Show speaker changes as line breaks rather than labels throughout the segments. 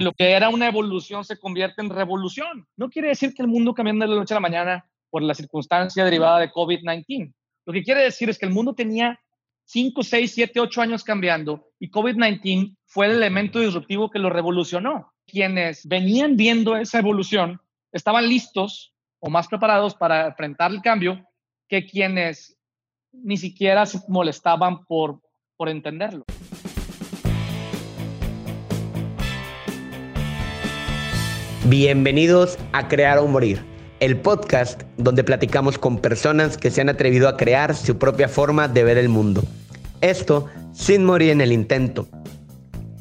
lo que era una evolución se convierte en revolución. No quiere decir que el mundo cambie de la noche a la mañana por la circunstancia derivada de COVID-19. Lo que quiere decir es que el mundo tenía 5, 6, 7, 8 años cambiando y COVID-19 fue el elemento disruptivo que lo revolucionó. Quienes venían viendo esa evolución estaban listos o más preparados para enfrentar el cambio que quienes ni siquiera se molestaban por, por entenderlo.
Bienvenidos a Crear o Morir, el podcast donde platicamos con personas que se han atrevido a crear su propia forma de ver el mundo. Esto sin morir en el intento.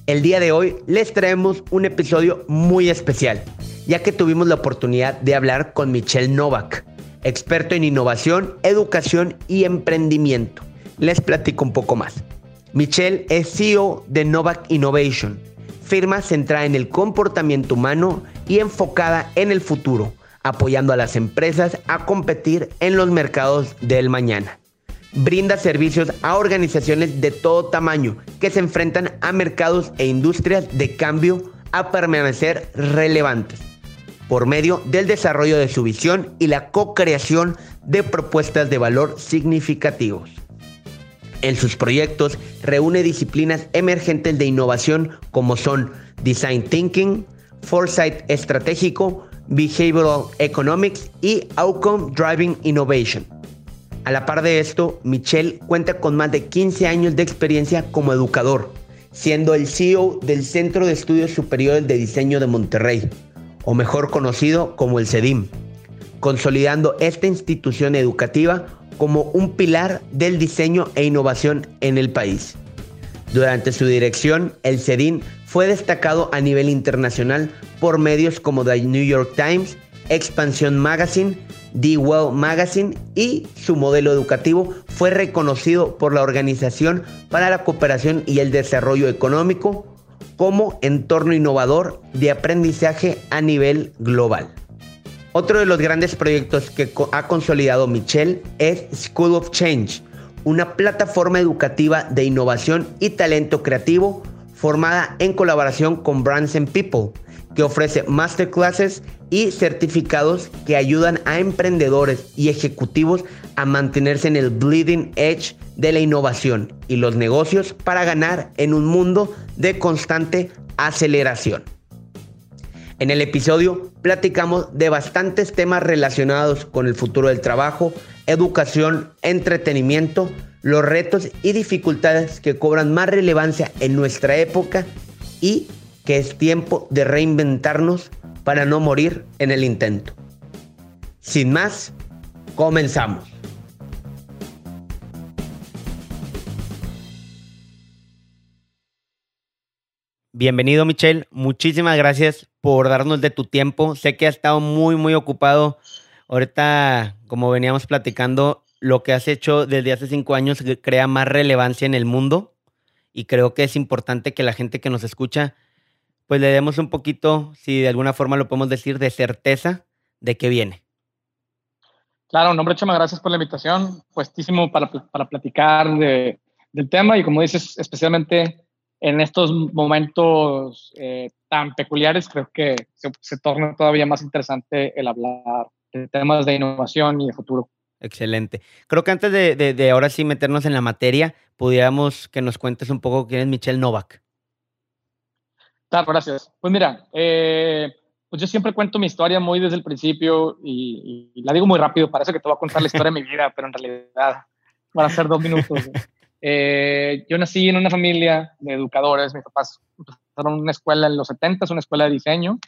El día de hoy les traemos un episodio muy especial, ya que tuvimos la oportunidad de hablar con Michelle Novak, experto en innovación, educación y emprendimiento. Les platico un poco más. Michelle es CEO de Novak Innovation, firma centrada en el comportamiento humano y enfocada en el futuro, apoyando a las empresas a competir en los mercados del mañana. Brinda servicios a organizaciones de todo tamaño que se enfrentan a mercados e industrias de cambio a permanecer relevantes por medio del desarrollo de su visión y la co-creación de propuestas de valor significativos. En sus proyectos reúne disciplinas emergentes de innovación como son Design Thinking, Foresight Estratégico, Behavioral Economics y Outcome Driving Innovation. A la par de esto, Michelle cuenta con más de 15 años de experiencia como educador, siendo el CEO del Centro de Estudios Superiores de Diseño de Monterrey, o mejor conocido como el CEDIM, consolidando esta institución educativa como un pilar del diseño e innovación en el país. Durante su dirección, el CEDIM fue destacado a nivel internacional por medios como The New York Times, Expansion Magazine, The Well Magazine y su modelo educativo fue reconocido por la Organización para la Cooperación y el Desarrollo Económico como entorno innovador de aprendizaje a nivel global. Otro de los grandes proyectos que ha consolidado Michelle es School of Change, una plataforma educativa de innovación y talento creativo formada en colaboración con Brands and People, que ofrece masterclasses y certificados que ayudan a emprendedores y ejecutivos a mantenerse en el bleeding edge de la innovación y los negocios para ganar en un mundo de constante aceleración. En el episodio platicamos de bastantes temas relacionados con el futuro del trabajo, educación, entretenimiento, los retos y dificultades que cobran más relevancia en nuestra época y que es tiempo de reinventarnos para no morir en el intento. Sin más, comenzamos. Bienvenido Michelle, muchísimas gracias por darnos de tu tiempo. Sé que has estado muy, muy ocupado. Ahorita, como veníamos platicando, lo que has hecho desde hace cinco años crea más relevancia en el mundo y creo que es importante que la gente que nos escucha pues le demos un poquito, si de alguna forma lo podemos decir, de certeza de que viene.
Claro, nombre Chema, gracias por la invitación. Puestísimo para, para platicar de, del tema y como dices, especialmente en estos momentos eh, tan peculiares, creo que se torna todavía más interesante el hablar de temas de innovación y de futuro.
Excelente. Creo que antes de, ahora sí meternos en la materia, pudiéramos que nos cuentes un poco quién es Michelle Novak.
Claro, gracias. Pues mira, eh, pues yo siempre cuento mi historia muy desde el principio y, la digo muy rápido, parece que te voy a contar la historia de mi vida, pero en realidad van a ser dos minutos. Eh, yo nací en una familia de educadores, mis papás empezaron una escuela en los 70, una escuela de diseño,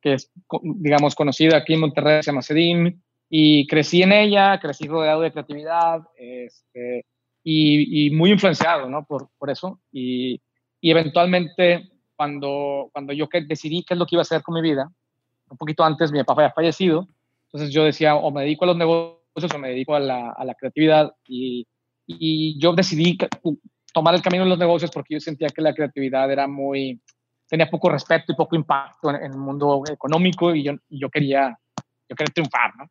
que es, digamos, conocida aquí en Monterrey, se llama CEDIM, y crecí en ella, crecí rodeado de creatividad este, y, muy influenciado ¿no? por, por eso. Y, y, eventualmente, cuando, cuando yo decidí qué es lo que iba a hacer con mi vida, un poquito antes mi papá había fallecido, entonces yo decía, o me dedico a los negocios o me dedico a la, a la creatividad. Y, y yo decidí tomar el camino de los negocios porque yo sentía que la creatividad era muy, tenía poco respeto y poco impacto en, el mundo económico y yo, yo quería yo quería triunfar, ¿no?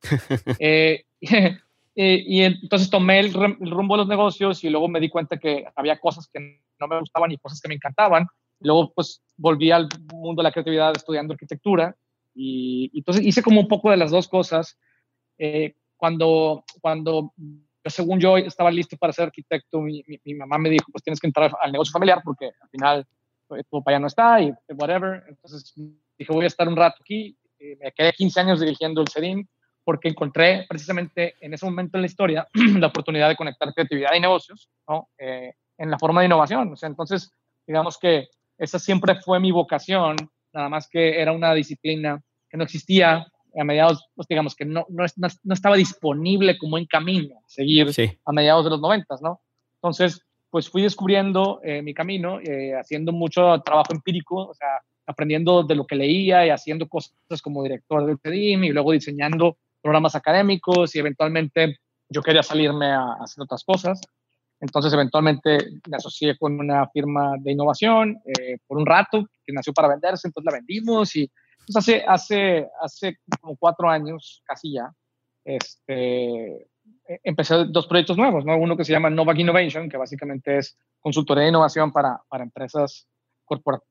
Eh, eh, y entonces tomé el, rumbo de los negocios y luego me di cuenta que había cosas que no me gustaban y cosas que me encantaban. Luego, pues, volví al mundo de la creatividad estudiando arquitectura y, entonces hice como un poco de las dos cosas. Eh, cuando, cuando, según yo, estaba listo para ser arquitecto, mi, mi, mamá me dijo, pues tienes que entrar al negocio familiar porque al final pues, tu papá ya no está y whatever. Entonces dije, voy a estar un rato aquí. Me quedé 15 años dirigiendo el CEDIM porque encontré precisamente en ese momento en la historia la oportunidad de conectar creatividad y negocios ¿no? Eh, en la forma de innovación. O sea, entonces, digamos que esa siempre fue mi vocación, nada más que era una disciplina que no existía a mediados, pues digamos que no, no, no estaba disponible como en camino a seguir a mediados de los noventas, ¿no? Entonces, pues fui descubriendo eh, mi camino, eh, haciendo mucho trabajo empírico, o sea, aprendiendo de lo que leía y haciendo cosas como director del CEDIM y luego diseñando programas académicos y eventualmente yo quería salirme a, hacer otras cosas. Entonces, eventualmente me asocié con una firma de innovación eh, por un rato, que nació para venderse, entonces la vendimos y pues, hace, hace, hace como cuatro años, casi ya, este, e, empecé dos proyectos nuevos, ¿no? Uno que se llama Novak Innovation, que básicamente es consultoría de innovación para, para empresas,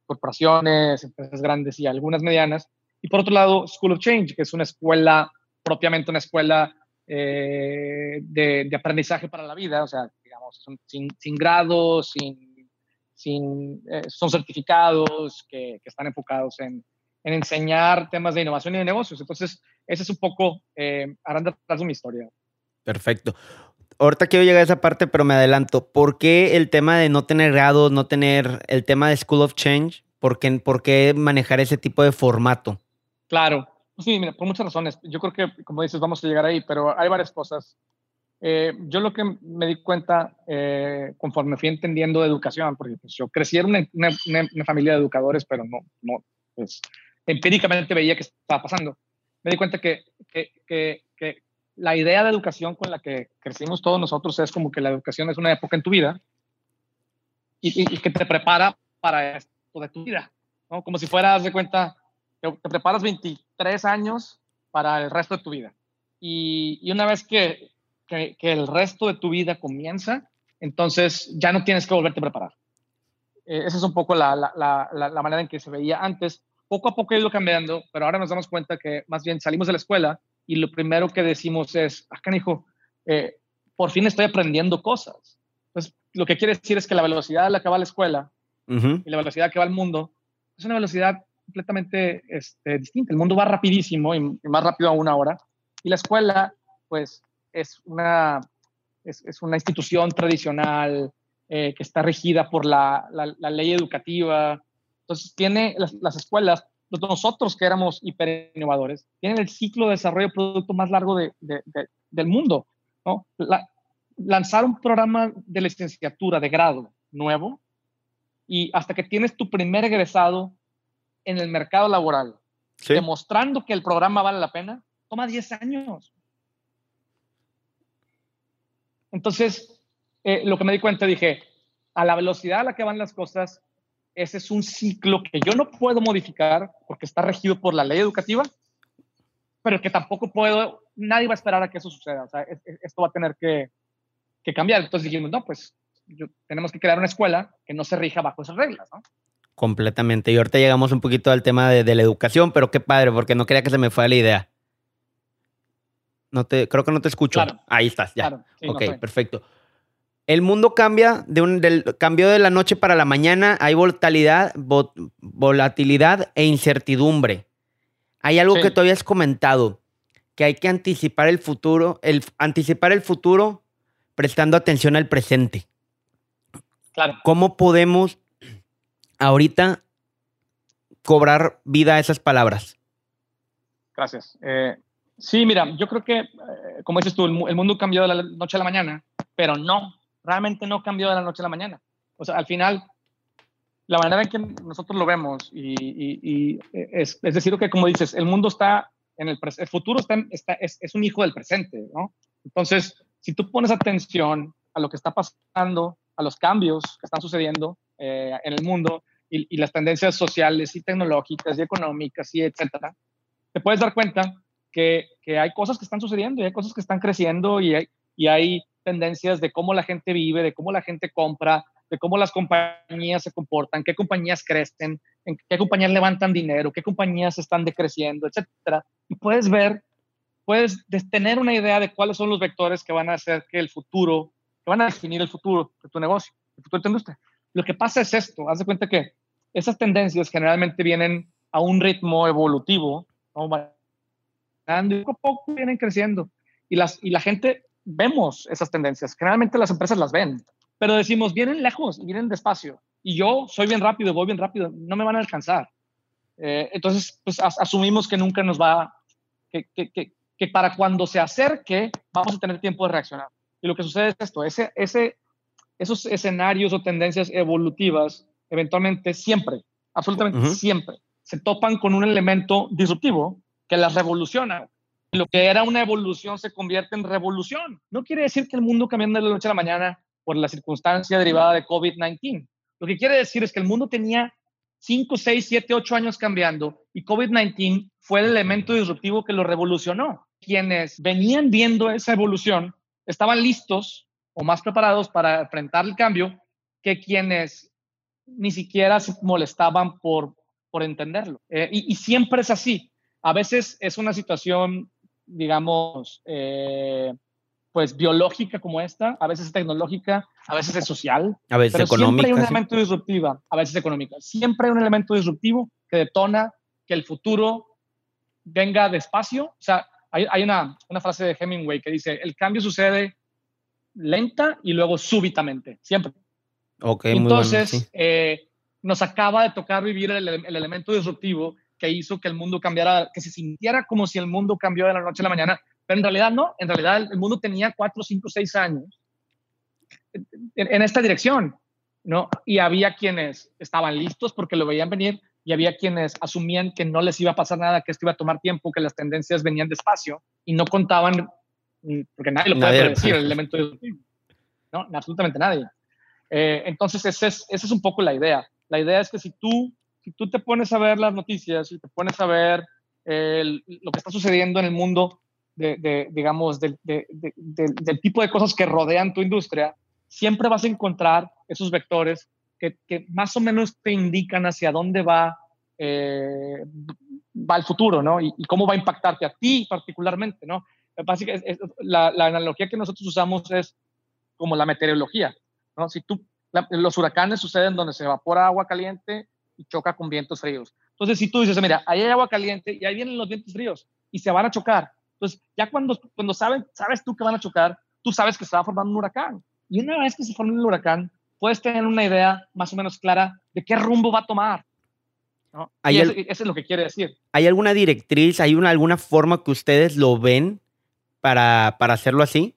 corporaciones, empresas grandes y algunas medianas. Y por otro lado, School of Change, que es una escuela, propiamente una escuela eh, de, aprendizaje para la vida, o sea, digamos, sin, sin grados, sin, eh, son certificados que, están enfocados en, en, enseñar temas de innovación y de negocios. Entonces, ese es un poco, eh, harán de mi historia.
Perfecto. Ahorita quiero llegar a esa parte, pero me adelanto. ¿Por qué el tema de no tener grados, no tener el tema de School of Change? ¿Por qué, por qué manejar ese tipo de formato?
Claro, Sí, mira, por muchas razones. Yo creo que, como dices, vamos a llegar ahí, pero hay varias cosas. Eh, yo lo que me di cuenta eh, conforme fui entendiendo de educación, porque pues, yo crecí en una, una, familia de educadores, pero no, no pues, empíricamente veía que estaba pasando. Me di cuenta que, que, que, que, la idea de educación con la que crecimos todos nosotros es como que la educación es una época en tu vida y, que te prepara para esto de tu vida. Como si fueras de cuenta, te, preparas 20, tres años para el resto de tu vida. Y, una vez que, que, el resto de tu vida comienza, entonces ya no tienes que volverte a preparar. Eh, esa es un poco la, la, la, manera en que se veía antes. Poco a poco ha ido cambiando, pero ahora nos damos cuenta que más bien salimos de la escuela y lo primero que decimos es, acá, ah, hijo, eh, por fin estoy aprendiendo cosas. Entonces, lo que quiere decir es que la velocidad a la que va la escuela y la velocidad que va el mundo es una velocidad completamente este, distinta. El mundo va rapidísimo y, más rápido a una hora. Y la escuela, pues, es una, es, es una institución tradicional eh, que está regida por la, la, ley educativa. Entonces, tiene las, las, escuelas, nosotros que éramos hiper innovadores, tienen el ciclo de desarrollo de producto más largo de, de, del mundo. ¿no? lanzar un programa de licenciatura de grado nuevo y hasta que tienes tu primer egresado en el mercado laboral, demostrando que el programa vale la pena, toma 10 años. Entonces, eh, lo que me di cuenta, dije, a la velocidad a la que van las cosas, ese es un ciclo que yo no puedo modificar porque está regido por la ley educativa, pero que tampoco puedo, nadie va a esperar a que eso suceda. O sea, esto va a tener que, que cambiar. Entonces dijimos, no, pues tenemos que crear una escuela que no se rija bajo esas reglas, ¿no?
Completamente. Y ahorita llegamos un poquito al tema de, la educación, pero qué padre, porque no quería que se me fuera la idea. No te, creo que no te escucho. Ahí estás, ya. ok, perfecto. El mundo cambia, de un, del, cambió de la noche para la mañana, hay volatilidad, volatilidad e incertidumbre. Hay algo que tú habías comentado, que hay que anticipar el futuro, el, anticipar el futuro prestando atención al presente.
Claro.
¿Cómo podemos ahorita cobrar vida a esas palabras?
Gracias. Eh, sí, mira, yo creo que, eh, como dices tú, el, mundo cambió de la noche a la mañana, pero no, realmente no cambió de la noche a la mañana. O sea, al final, la manera en que nosotros lo vemos, y, es, decir, que como dices, el mundo está en el, el futuro está, está es, es, un hijo del presente, ¿no? Entonces, si tú pones atención a lo que está pasando, a los cambios que están sucediendo, eh, en el mundo y, las tendencias sociales y tecnológicas y económicas y etcétera, te puedes dar cuenta que, que, hay cosas que están sucediendo y hay cosas que están creciendo y hay, y hay tendencias de cómo la gente vive, de cómo la gente compra, de cómo las compañías se comportan, qué compañías crecen, en qué compañías levantan dinero, qué compañías están decreciendo, etcétera. Y puedes ver, puedes tener una idea de cuáles son los vectores que van a hacer que el futuro, que van a definir el futuro de tu negocio, el futuro de tu industria. Lo que pasa es esto, haz de cuenta que esas tendencias generalmente vienen a un ritmo evolutivo, poco a poco vienen creciendo. Y, las, y la gente vemos esas tendencias. Generalmente las empresas las ven, pero decimos, vienen lejos, vienen despacio. Y yo soy bien rápido, voy bien rápido, no me van a alcanzar. Eh, entonces, pues asumimos que nunca nos va, que, que, que, que, para cuando se acerque, vamos a tener tiempo de reaccionar. Y lo que sucede es esto, ese, ese, esos escenarios o tendencias evolutivas, eventualmente siempre, absolutamente siempre, se topan con un elemento disruptivo que las revoluciona. Lo que era una evolución se convierte en revolución. No quiere decir que el mundo cambiando de la noche a la mañana por la circunstancia derivada de COVID-19. Lo que quiere decir es que el mundo tenía 5, 6, 7, 8 años cambiando y COVID-19 fue el elemento disruptivo que lo revolucionó. Quienes venían viendo esa evolución estaban listos o más preparados para enfrentar el cambio que quienes ni siquiera se molestaban por, por entenderlo. Eh, y, siempre es así. A veces es una situación digamos, eh, pues biológica como esta, a veces es tecnológica, a veces es social,
a veces
pero
económica.
Siempre hay un elemento disruptivo, a veces económica. Siempre hay un elemento disruptivo que detona que el futuro venga despacio. O sea, hay, hay una, una, frase de Hemingway que dice, el cambio sucede lenta y luego súbitamente, siempre.
Ok,
Entonces,
muy bueno, sí.
eh, nos acaba de tocar vivir el, el elemento disruptivo que hizo que el mundo cambiara, que se sintiera como si el mundo cambió de la noche a la mañana, pero en realidad no, en realidad el mundo tenía cuatro, cinco, seis años en, en esta dirección, ¿no? Y había quienes estaban listos porque lo veían venir y había quienes asumían que no les iba a pasar nada, que esto iba a tomar tiempo, que las tendencias venían despacio y no contaban, porque nadie lo puede predecir, el elemento disruptivo, ¿no? Absolutamente nadie. Eh, entonces, esa es, esa es un poco la idea. La idea es que si tú si tú te pones a ver las noticias y te pones a ver eh, lo que está sucediendo en el mundo, de, de digamos, del, de, del, tipo de cosas que rodean tu industria, siempre vas a encontrar esos vectores que, que más o menos te indican hacia dónde va, eh, va el futuro, ¿no? Y, y, cómo va a impactarte a ti particularmente, ¿no? Básicamente, es, la, la analogía que nosotros usamos es como la meteorología, ¿no? Si tú, la, los huracanes suceden donde se evapora agua caliente y choca con vientos fríos. Entonces, si tú dices, mira, ahí hay agua caliente y ahí vienen los vientos fríos y se van a chocar. Entonces, ya cuando, cuando saben, sabes tú que van a chocar, tú sabes que se va formando un huracán. Y una vez que se forma un huracán, puedes tener una idea más o menos clara de qué rumbo va a tomar. ¿no? Y eso, eso, es lo que quiere decir.
¿Hay alguna directriz, hay una, alguna forma que ustedes lo ven para, para hacerlo así?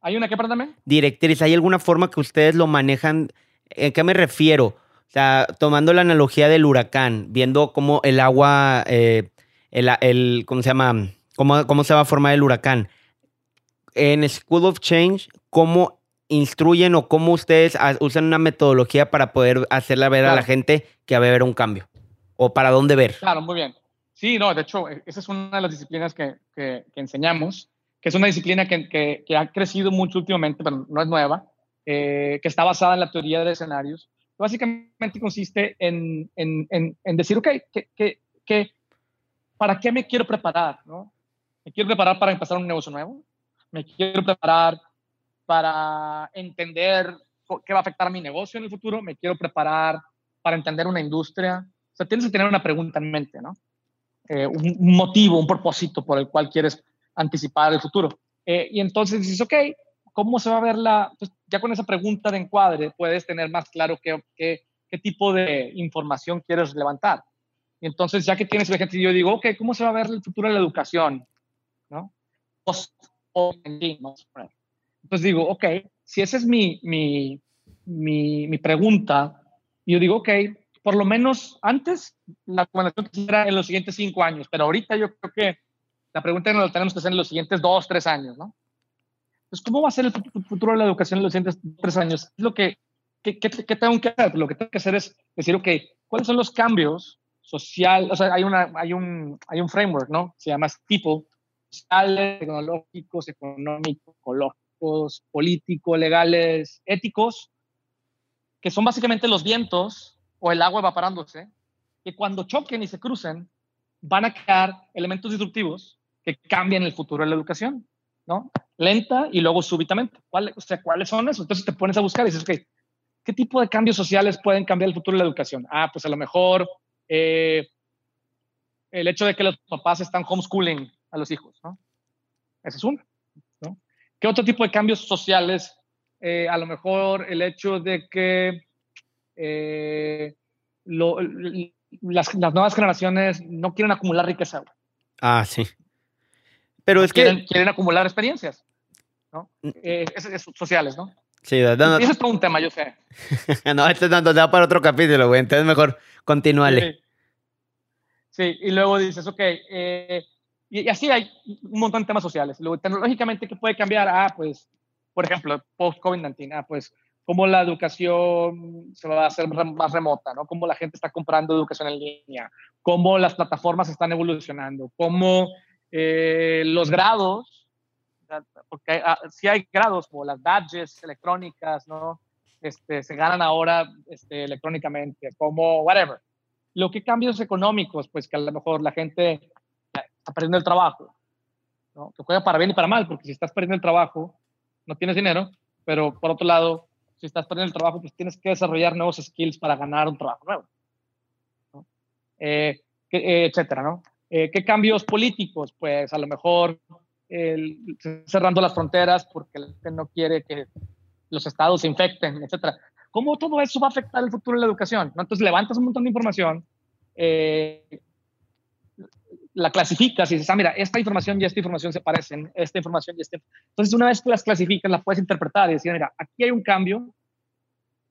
¿Hay una qué, perdóname?
Directriz, ¿hay alguna forma que ustedes lo manejan? ¿En qué me refiero? Sea, tomando la analogía del huracán, viendo cómo el agua, eh, el, el, ¿cómo se llama? Cómo, cómo se va a formar el huracán. En School of Change, ¿cómo instruyen o cómo ustedes usan una metodología para poder hacerle ver claro. a la gente que va a haber un cambio? ¿O para dónde ver?
Claro, muy bien. Sí, no, de hecho, esa es una de las disciplinas que, que, que enseñamos, que es una disciplina que, que, ha crecido mucho últimamente, pero no es nueva, eh, que está basada en la teoría de escenarios básicamente consiste en, en, en, en decir, ok, que, que, que, ¿para qué me quiero preparar? ¿no? ¿Me quiero preparar para empezar un negocio nuevo? ¿Me quiero preparar para entender qué va a afectar a mi negocio en el futuro? ¿Me quiero preparar para entender una industria? O sea, tienes que tener una pregunta en mente, ¿no? Eh, un, un, motivo, un propósito por el cual quieres anticipar el futuro. Eh, y entonces dices, ok, ¿cómo se va a ver la...? Pues ya con esa pregunta de encuadre puedes tener más claro qué, qué, qué tipo de información quieres levantar. Y entonces, ya que tienes el ejemplo, yo digo, ok, ¿cómo se va a ver el futuro de la educación? ¿No? Entonces digo, ok, si esa es mi, mi, mi, mi pregunta, yo digo, ok, por lo menos antes la recomendación era en los siguientes cinco años, pero ahorita yo creo que la pregunta no la tenemos que hacer en los siguientes dos, tres años, ¿no? Entonces, ¿cómo va a ser el futuro de la educación en los siguientes tres años? Es lo que, ¿qué, tengo que hacer? Lo que tengo que hacer es decir, ok, ¿cuáles son los cambios social? O sea, hay, una, hay, un, hay un framework, ¿no? Se llama tipo sociales, tecnológicos, económicos, ecológicos. políticos, legales, éticos, que son básicamente los vientos o el agua evaporándose, que cuando choquen y se crucen, van a crear elementos disruptivos que cambian el futuro de la educación, ¿no? Lenta y luego súbitamente. ¿Cuál, o sea, ¿cuáles son esos? Entonces te pones a buscar y dices, ok, ¿qué tipo de cambios sociales pueden cambiar el futuro de la educación? Ah, pues a lo mejor eh, el hecho de que los papás están homeschooling a los hijos, ¿no? Ese es uno, ¿no? ¿Qué otro tipo de cambios sociales? Eh, a lo mejor el hecho de que eh, las, nuevas generaciones no quieren acumular riqueza.
Ah, sí. Pero es
que... Quieren acumular experiencias, ¿no? Mm. Eh, sociales, ¿no?
Sí,
no, Ese es todo un tema, yo sé.
no, este no, da para otro capítulo, güey. Entonces mejor continúale.
Sí. y luego dices, ok, eh, y, así hay un montón de temas sociales. Luego, tecnológicamente, ¿qué puede cambiar? Ah, pues, por ejemplo, post-COVID-19, ah, pues, cómo la educación se va a hacer más remota, ¿no? Cómo la gente está comprando educación en línea, cómo las plataformas están evolucionando, cómo eh, los grados, porque si hay grados como las badges electrónicas, ¿no? Este, se ganan ahora este, electrónicamente, como whatever. Lo que cambios económicos, pues que a lo mejor la gente está perdiendo el trabajo, ¿no? Que juega para bien y para mal, porque si estás perdiendo el trabajo, no tienes dinero, pero por otro lado, si estás perdiendo el trabajo, pues tienes que desarrollar nuevos skills para ganar un trabajo nuevo, ¿no? Eh, eh, etcétera, ¿no? Eh, ¿Qué cambios políticos? Pues a lo mejor cerrando las fronteras porque la gente no quiere que los estados se infecten, etcétera. ¿Cómo todo eso va a afectar el futuro de la educación? ¿no? Entonces levantas un montón de información, la clasificas y dices, ah, mira, esta información y esta información se parecen, esta información y esta. Entonces, una vez que las clasificas, las puedes interpretar y decir, mira, aquí hay un cambio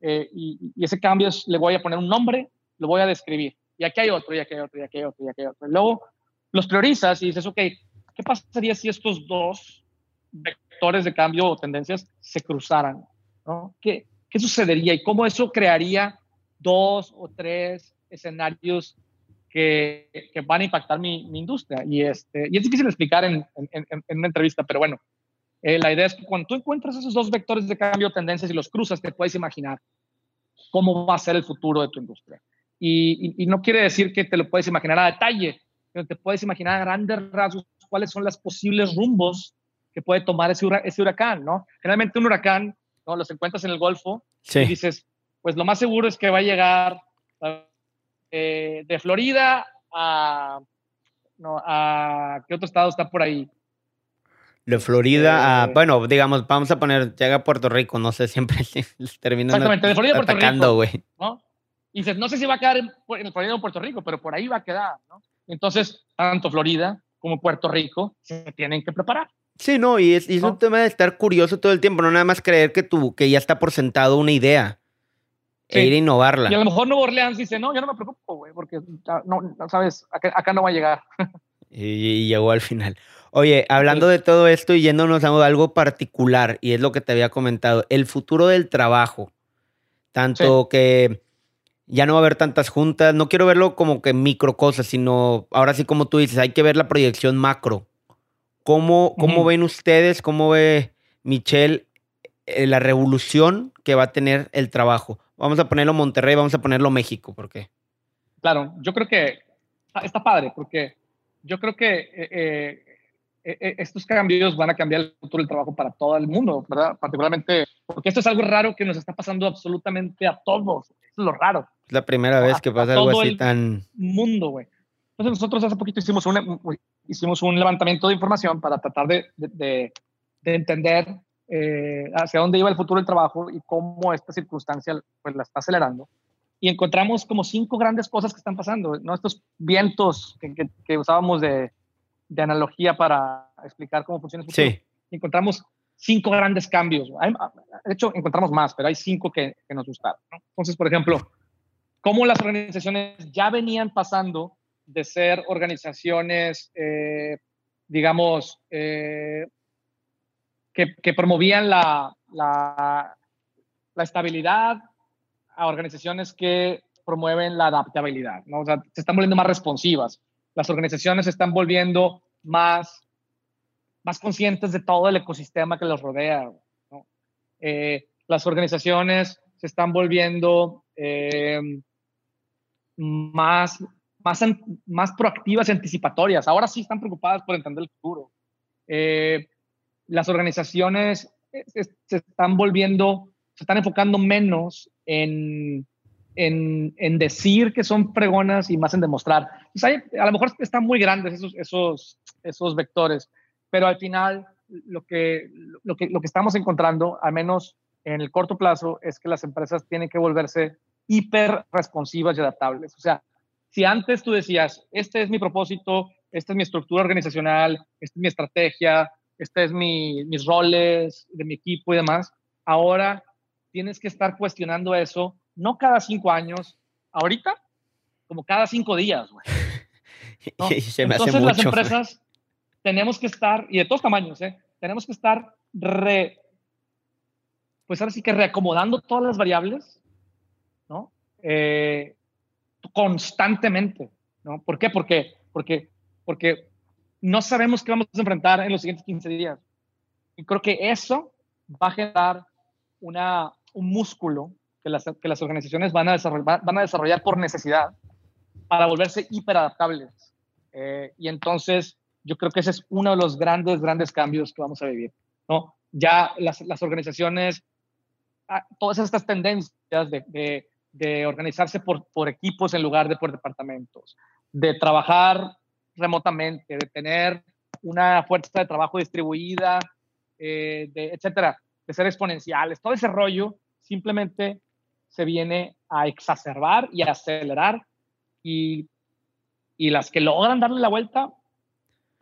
eh, y, ese cambio le voy a poner un nombre, lo voy a describir. Y aquí hay otro, y aquí hay otro, y aquí hay otro, y aquí hay otro. luego los priorizas y dices, ok, ¿qué pasaría si estos dos vectores de cambio o tendencias se cruzaran? ¿no? ¿Qué, ¿Qué sucedería y cómo eso crearía dos o tres escenarios que, van a impactar mi, industria. Y, este, y es difícil explicar en, una entrevista, pero bueno, eh, la idea es que cuando tú encuentras esos dos vectores de cambio de tendencias y los cruzas, te puedes imaginar cómo va a ser el futuro de tu industria. Y, no quiere decir que te lo puedes imaginar a detalle, pero te puedes imaginar a grandes rasgos cuáles son los posibles rumbos que puede tomar ese, ese huracán, ¿no? Generalmente un huracán, ¿no? Los encuentras en el Golfo y dices, pues lo más seguro es que va a llegar eh, de Florida a, no, a... ¿Qué otro estado está por ahí?
De Florida a, eh, bueno, digamos, vamos a poner, llega a Puerto Rico, no sé, siempre terminan
Exactamente, de Florida a Puerto Rico. güey. ¿no? Y dices, no sé si va a quedar en, en Florida o Puerto Rico, pero por ahí va a quedar, ¿no? Entonces, tanto Florida como Puerto Rico se tienen que preparar.
Sí, no, y es, y es un tema de estar curioso todo el tiempo, no nada más creer que tú, que ya está por sentado una idea e ir a innovarla.
Y a lo mejor Nuevo Orleans dice, no, yo no me preocupo, güey, porque no, sabes, acá, no va a llegar.
y, llegó al final. Oye, hablando de todo esto y yéndonos a algo particular, y es lo que te había comentado, el futuro del trabajo. Tanto que ya no va a haber tantas juntas, no quiero verlo como que micro cosas, sino ahora sí como tú dices, hay que ver la proyección macro. ¿Cómo, cómo ven ustedes, cómo ve Michelle eh, la revolución que va a tener el trabajo? Vamos a ponerlo Monterrey, vamos a ponerlo México, ¿por qué?
Claro, yo creo que está padre, porque yo creo que eh, eh, eh, estos cambios van a cambiar el futuro del trabajo para todo el mundo, ¿verdad? Particularmente, porque esto es algo raro que nos está pasando absolutamente a todos. Es lo raro.
Es la primera vez que pasa algo así tan...
mundo, güey. Entonces nosotros hace poquito hicimos un, hicimos un levantamiento de información para tratar de, de, de entender eh, hacia dónde iba el futuro del trabajo y cómo esta circunstancia pues, la está acelerando. Y encontramos como cinco grandes cosas que están pasando, ¿no? Estos vientos que, que, usábamos de, de, analogía para explicar cómo funciona el futuro. Sí. Encontramos cinco grandes cambios. de hecho, encontramos más, pero hay cinco que, nos gustaron. Entonces, por ejemplo, cómo las organizaciones ya venían pasando de ser organizaciones, eh, digamos, eh, que, promovían la, estabilidad a organizaciones que promueven la adaptabilidad, ¿no? Se están volviendo más responsivas. Las organizaciones se están volviendo más, más conscientes de todo el ecosistema que los rodea. Eh, las organizaciones se están volviendo eh, más, más, más proactivas y anticipatorias. Ahora sí están preocupadas por entender el futuro. Eh, las organizaciones se están volviendo, se están enfocando menos en, en, en, decir que son pregonas y más en demostrar. a lo mejor están muy grandes esos, esos, esos vectores, pero al final lo que, lo, que, lo que estamos encontrando, al menos en el corto plazo, es que las empresas tienen que volverse hiper responsivas y adaptables. O sea, si antes tú decías, este es mi propósito, esta es mi estructura organizacional, esta es mi estrategia, este es mi, mis roles de mi equipo y demás, ahora tienes que estar cuestionando eso, no cada cinco años, ahorita, como cada cinco días, güey. Entonces las empresas tenemos que estar, y de todos tamaños, ¿eh? tenemos que estar re, pues ahora sí que reacomodando todas las variables, ¿no? Eh, constantemente, ¿no? ¿Por qué? Porque, porque, porque no sabemos qué vamos a enfrentar en los siguientes 15 días. Y creo que eso va a generar una, un músculo que las, que las organizaciones van a, desarrollar, van a desarrollar por necesidad para volverse hiperadaptables. Eh, y entonces yo creo que ese es uno de los grandes, grandes cambios que vamos a vivir. ¿no? Ya las, las organizaciones, ah, todas estas tendencias de, de, de, organizarse por, por equipos en lugar de por departamentos, de trabajar remotamente, de tener una fuerza de trabajo distribuida, eh, de, etcétera, de ser exponenciales, todo ese rollo simplemente se viene a exacerbar y a acelerar y, y las que logran darle la vuelta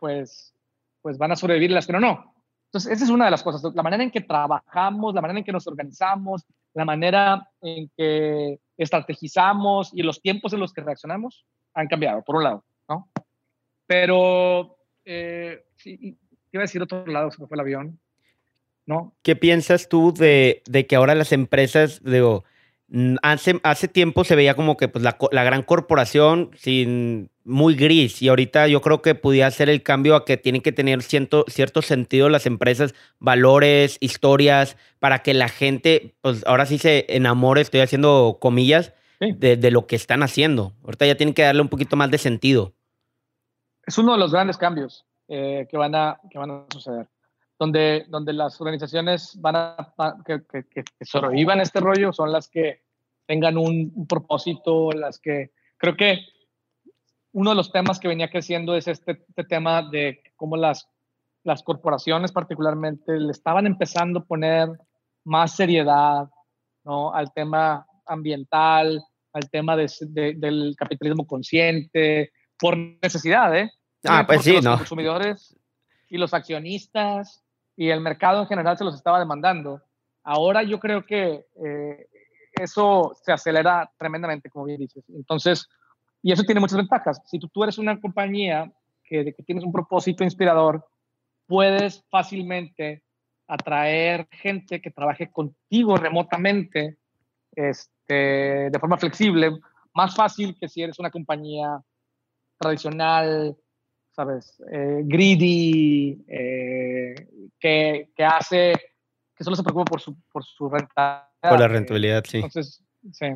pues, pues van a sobrevivir las que no, no. Entonces, esa es una de las cosas, la manera en que trabajamos, la manera en que nos organizamos, la manera en que estrategizamos y los tiempos en los que reaccionamos han cambiado, por un lado, ¿no? Pero, eh, sí, iba a decir otro lado, se me fue el avión, ¿no?
¿Qué piensas tú de, de que ahora las empresas, digo, Hace, hace tiempo se veía como que pues, la, la, gran corporación sin, muy gris y ahorita yo creo que podía hacer el cambio a que tienen que tener cierto, cierto sentido las empresas, valores, historias, para que la gente, pues ahora sí se enamore, estoy haciendo comillas, de, de, lo que están haciendo. Ahorita ya tienen que darle un poquito más de sentido.
Es uno de los grandes cambios eh, que, van a, que van a suceder donde, donde las organizaciones van a, que, que, que, sobrevivan este rollo son las que tengan un, propósito, las que creo que uno de los temas que venía creciendo es este, este, tema de cómo las, las corporaciones particularmente le estaban empezando a poner más seriedad ¿no? al tema ambiental, al tema de, del capitalismo consciente, por necesidad, ¿eh?
Ah, pues sí,
los
¿no?
consumidores y los accionistas y el mercado en general se los estaba demandando. Ahora yo creo que eh, eso se acelera tremendamente, como bien dices. Entonces, y eso tiene muchas ventajas. Si tú, tú eres una compañía que, que tienes un propósito inspirador, puedes fácilmente atraer gente que trabaje contigo remotamente este, de forma flexible, más fácil que si eres una compañía tradicional, ¿sabes? Eh, greedy, eh, que, que, hace, que solo se preocupa por su, por su rentabilidad.
Por la rentabilidad, sí.
Entonces, sí.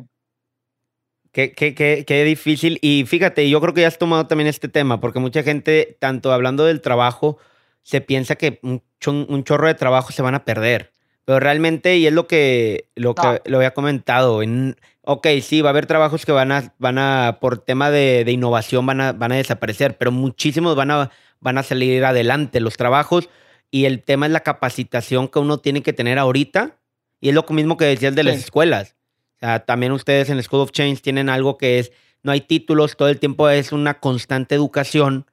Qué, qué, qué, qué, difícil. Y fíjate, yo creo que ya has tomado también este tema, porque mucha gente, tanto hablando del trabajo, se piensa que un, un chorro de trabajo se van a perder. Pero realmente, y es lo que, lo que lo había comentado, en, ok, sí, va a haber trabajos que van a, van a por tema de, de, innovación, van a, van a desaparecer, pero muchísimos van a, van a salir adelante. Los trabajos y el tema es la capacitación que uno tiene que tener ahorita. Y es lo mismo que decías de las escuelas. O sea, también ustedes en School of Change tienen algo que es, no hay títulos, todo el tiempo es una constante educación,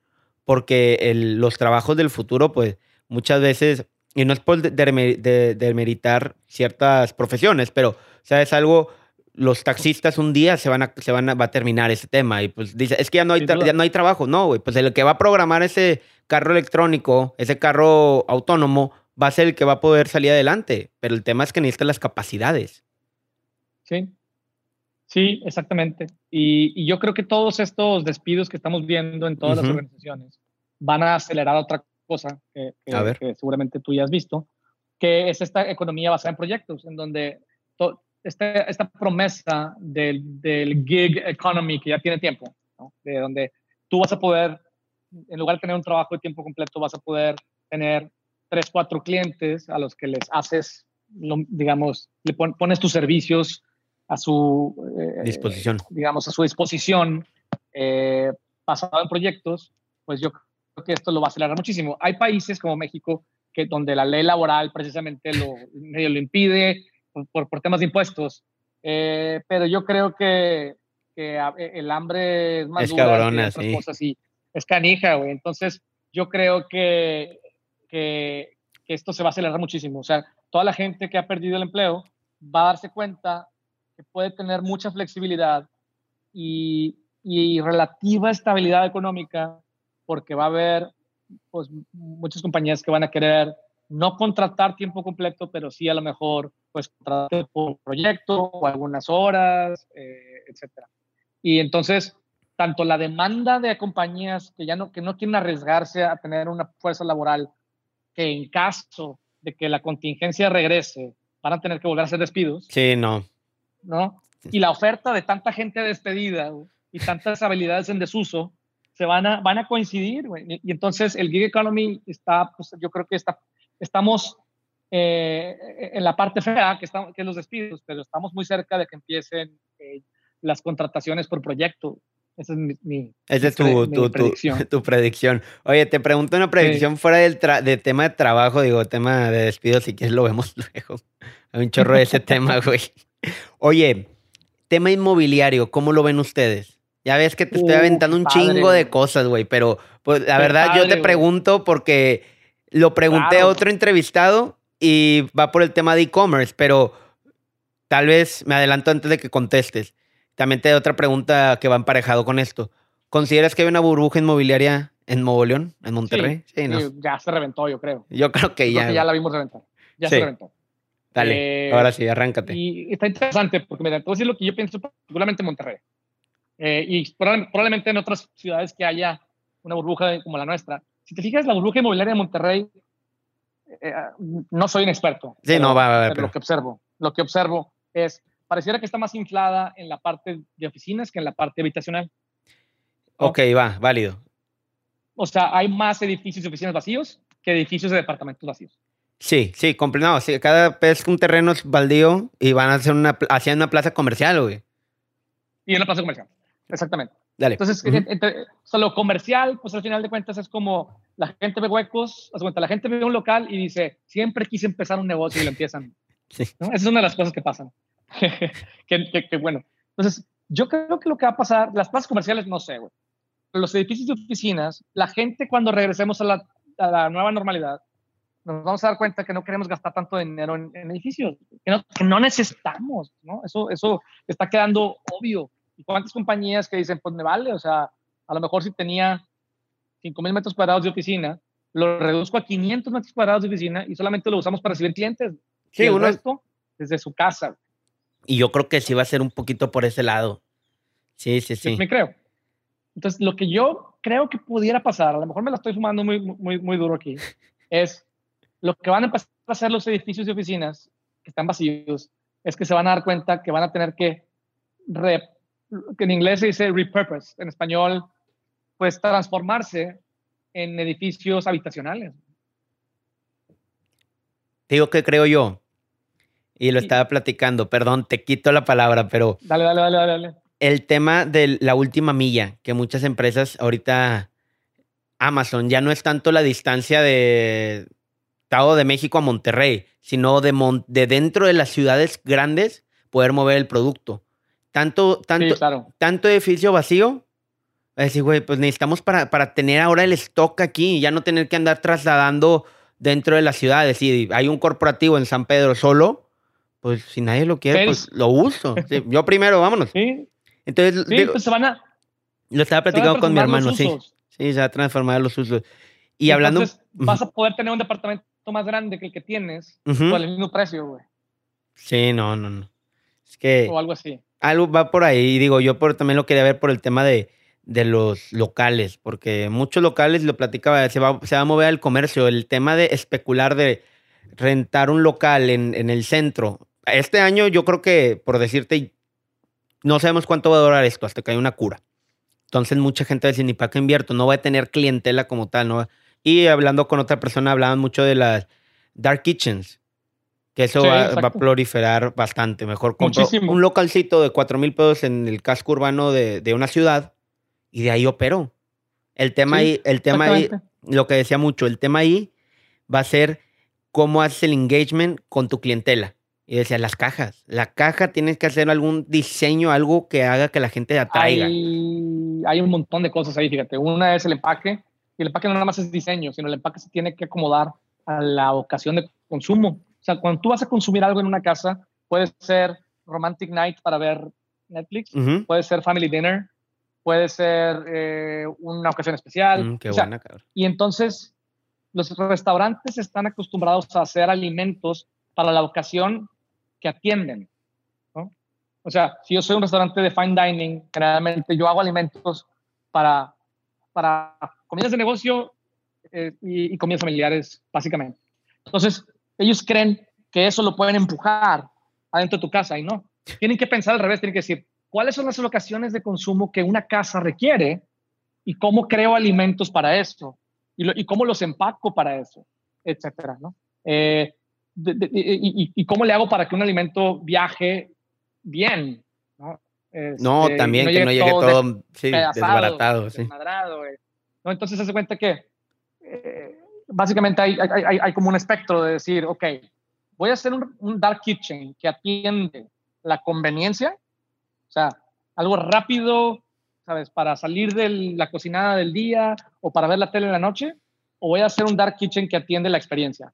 porque el, los trabajos del futuro, pues muchas veces y no es por demeritar ciertas profesiones, pero, o sea, es algo, los taxistas un día se van a, se van a, va a terminar ese tema y pues dice, es que ya no hay, ya no hay trabajo, no, güey, pues el que va a programar ese carro electrónico, ese carro autónomo, va a ser el que va a poder salir adelante, pero el tema es que necesita las capacidades.
Sí, sí, exactamente. Y, y yo creo que todos estos despidos que estamos viendo en todas uh -huh. las organizaciones van a acelerar otra cosa que, que, que, seguramente tú ya has visto, que es esta economía basada en proyectos, en donde esta, esta promesa del, del, gig economy que ya tiene tiempo, de donde tú vas a poder, en lugar de tener un trabajo de tiempo completo, vas a poder tener tres, cuatro clientes a los que les haces, digamos, le pones tus servicios a su
eh, disposición,
digamos, a su disposición, eh, basado en proyectos, pues yo creo que esto lo va a acelerar muchísimo. Hay países como México que donde la ley laboral precisamente lo, medio lo impide por, por, temas de impuestos, eh, pero yo creo que, que, el hambre es más
es cabrona, sí.
cosas y es canija, güey. Entonces yo creo que, que, que esto se va a acelerar muchísimo. O sea, toda la gente que ha perdido el empleo va a darse cuenta que puede tener mucha flexibilidad y, y relativa estabilidad económica porque va a haber pues, muchas compañías que van a querer no contratar tiempo completo, pero sí a lo mejor pues contratar por proyecto o algunas horas, eh, etcétera. Y entonces, tanto la demanda de compañías que ya no, que no quieren arriesgarse a tener una fuerza laboral, que en caso de que la contingencia regrese, van a tener que volver a hacer despidos.
Sí, no.
¿No? Y la oferta de tanta gente despedida y tantas habilidades en desuso, se van a, van a coincidir. Y, entonces el gig economy está, pues yo creo que está, estamos eh, en la parte fea, que, estamos, que los despidos, pero estamos muy cerca de que empiecen eh, las contrataciones por proyecto. Esa es mi,
es tu, tu, predicción. Tu, predicción. Oye, te pregunto una predicción fuera del de tema de trabajo, digo, tema de despidos, si quieres lo vemos luego. Hay un chorro de ese tema, güey. Oye, tema inmobiliario, ¿cómo lo ven ustedes? Ya ves que te estoy aventando un chingo de cosas, güey, pero pues, la verdad yo te pregunto porque lo pregunté a otro entrevistado y va por el tema de e-commerce, pero tal vez me adelanto antes de que contestes. También te doy otra pregunta que va emparejado con esto. ¿Consideras que hay una burbuja inmobiliaria en Nuevo León, en Monterrey?
Sí, ¿no? ya se reventó, yo creo.
Yo creo que ya.
ya la vimos reventar. Ya se reventó.
Dale, eh, ahora sí, arráncate.
Y está interesante porque me da decir lo que yo pienso particularmente en Monterrey. Eh, y probablemente en otras ciudades que haya una burbuja como la nuestra. Si te fijas, la burbuja inmobiliaria de Monterrey, eh, no soy un experto.
Sí, no va a haber.
Lo que observo, lo que observo es, pareciera que está más inflada en la parte de oficinas que en la parte habitacional.
Ok, va, válido.
O sea, hay más edificios de oficinas vacíos que edificios de departamentos vacíos.
Sí, sí, completamente. Sí, cada vez que un terreno es baldío y van a hacer una, hacia una plaza comercial, güey.
Y una plaza comercial. Exactamente.
Dale.
Entonces, lo comercial, pues al final de cuentas es como la gente ve huecos, cuenta, la gente ve un local y dice, siempre quise empezar un negocio y lo empiezan. Sí. Esa es una de las cosas que pasan. que, bueno. Entonces, yo creo que lo que va a pasar, las plazas comerciales, no sé, güey. Los edificios de oficinas, la gente cuando regresemos a la, a la, nueva normalidad, nos vamos a dar cuenta que no queremos gastar tanto dinero en, edificios, que no, que no necesitamos, ¿no? Eso, eso está quedando obvio cuántas compañías que dicen, pues me vale, o sea, a lo mejor si tenía 5.000 metros cuadrados de oficina, lo reduzco a 500 metros cuadrados de oficina y solamente lo usamos para recibir clientes. Sí, y el uno, resto desde su casa.
Y yo creo que sí va a ser un poquito por ese lado. Sí, sí, sí.
me creo. Entonces, lo que yo creo que pudiera pasar, a lo mejor me la estoy fumando muy, muy, muy duro aquí, es lo que van a empezar a hacer los edificios de oficinas que están vacíos, es que se van a dar cuenta que van a tener que que en inglés se dice repurpose, en español, pues transformarse en edificios habitacionales.
Te digo que creo yo, y lo estaba platicando, perdón, te quito la palabra, pero...
Dale, dale, dale, dale.
El tema de la última milla, que muchas empresas ahorita, Amazon, ya no es tanto la distancia de Estado de México a Monterrey, sino de, de dentro de las ciudades grandes poder mover el producto. Tanto, tanto, tanto edificio vacío. Es decir, güey, pues necesitamos para, para tener ahora el stock aquí y ya no tener que andar trasladando dentro de la ciudad. Es decir, hay un corporativo en San Pedro solo, pues si nadie lo quiere, pues lo uso. yo primero, vámonos.
Sí.
Entonces,
sí, pues se van a.
Lo estaba platicando con mi hermano, sí. Sí, se va a transformar los usos. Y hablando.
vas a poder tener un departamento más grande que el que tienes por el mismo precio, güey.
Sí, no, no, no. Es que.
O algo así
algo va por ahí. Digo, yo por, también lo quería ver por el tema de, de los locales, porque muchos locales, lo platicaba, se va, se va a mover al comercio. El tema de especular de rentar un local en, en el centro. Este año yo creo que, por decirte, no sabemos cuánto va a durar esto hasta que haya una cura. Entonces mucha gente dice, ni para qué invierto, no va a tener clientela como tal. ¿no? Y hablando con otra persona, hablaban mucho de las dark kitchens, que eso
Sí,
va, a proliferar bastante. Mejor compro
Muchísimo.
un localcito de 4 mil pesos en el casco urbano de, de una ciudad y de ahí opero. El tema
Sí,
ahí, el tema ahí, lo que decía mucho, el tema ahí va a ser cómo haces el engagement con tu clientela. Y decía, las cajas. La caja tienes que hacer algún diseño, algo que haga que la gente atraiga.
Hay, hay un montón de cosas ahí, fíjate. Una es el empaque, y el empaque no nada más es diseño, sino el empaque se tiene que acomodar a la ocasión de consumo. O sea, cuando tú vas a consumir algo en una casa, puede ser romantic night para ver Netflix,
Ujú.
puede ser family dinner, puede ser eh, una ocasión especial.
Mm, qué
O sea,
buena, cabrón.
Y entonces los restaurantes están acostumbrados a hacer alimentos para la ocasión que atienden. ¿no? O sea, si yo soy un restaurante de fine dining, generalmente yo hago alimentos para, para comidas de negocio eh, y, y comidas familiares, básicamente. Entonces, ellos creen que eso lo pueden empujar adentro de tu casa y no. Tienen que pensar al revés, tienen que decir, ¿cuáles son las ocasiones de consumo que una casa requiere y cómo creo alimentos para eso? y, lo- y cómo los empaco para eso, etcétera, ¿no? Eh, de- de- y, y- y cómo le hago para que un alimento viaje bien, ¿no?
No,
Este,
también que no llegue todo, sí,
despedazado,
desbaratado. Sí.
güey. ¿no? Entonces se hace cuenta que eh, básicamente hay, hay, hay- como un espectro de decir, ok, voy a hacer un, un dark kitchen que atiende la conveniencia, o sea, algo rápido, ¿sabes? Para salir de la cocinada del día o para ver la tele en la noche, o voy a hacer un dark kitchen que atiende la experiencia.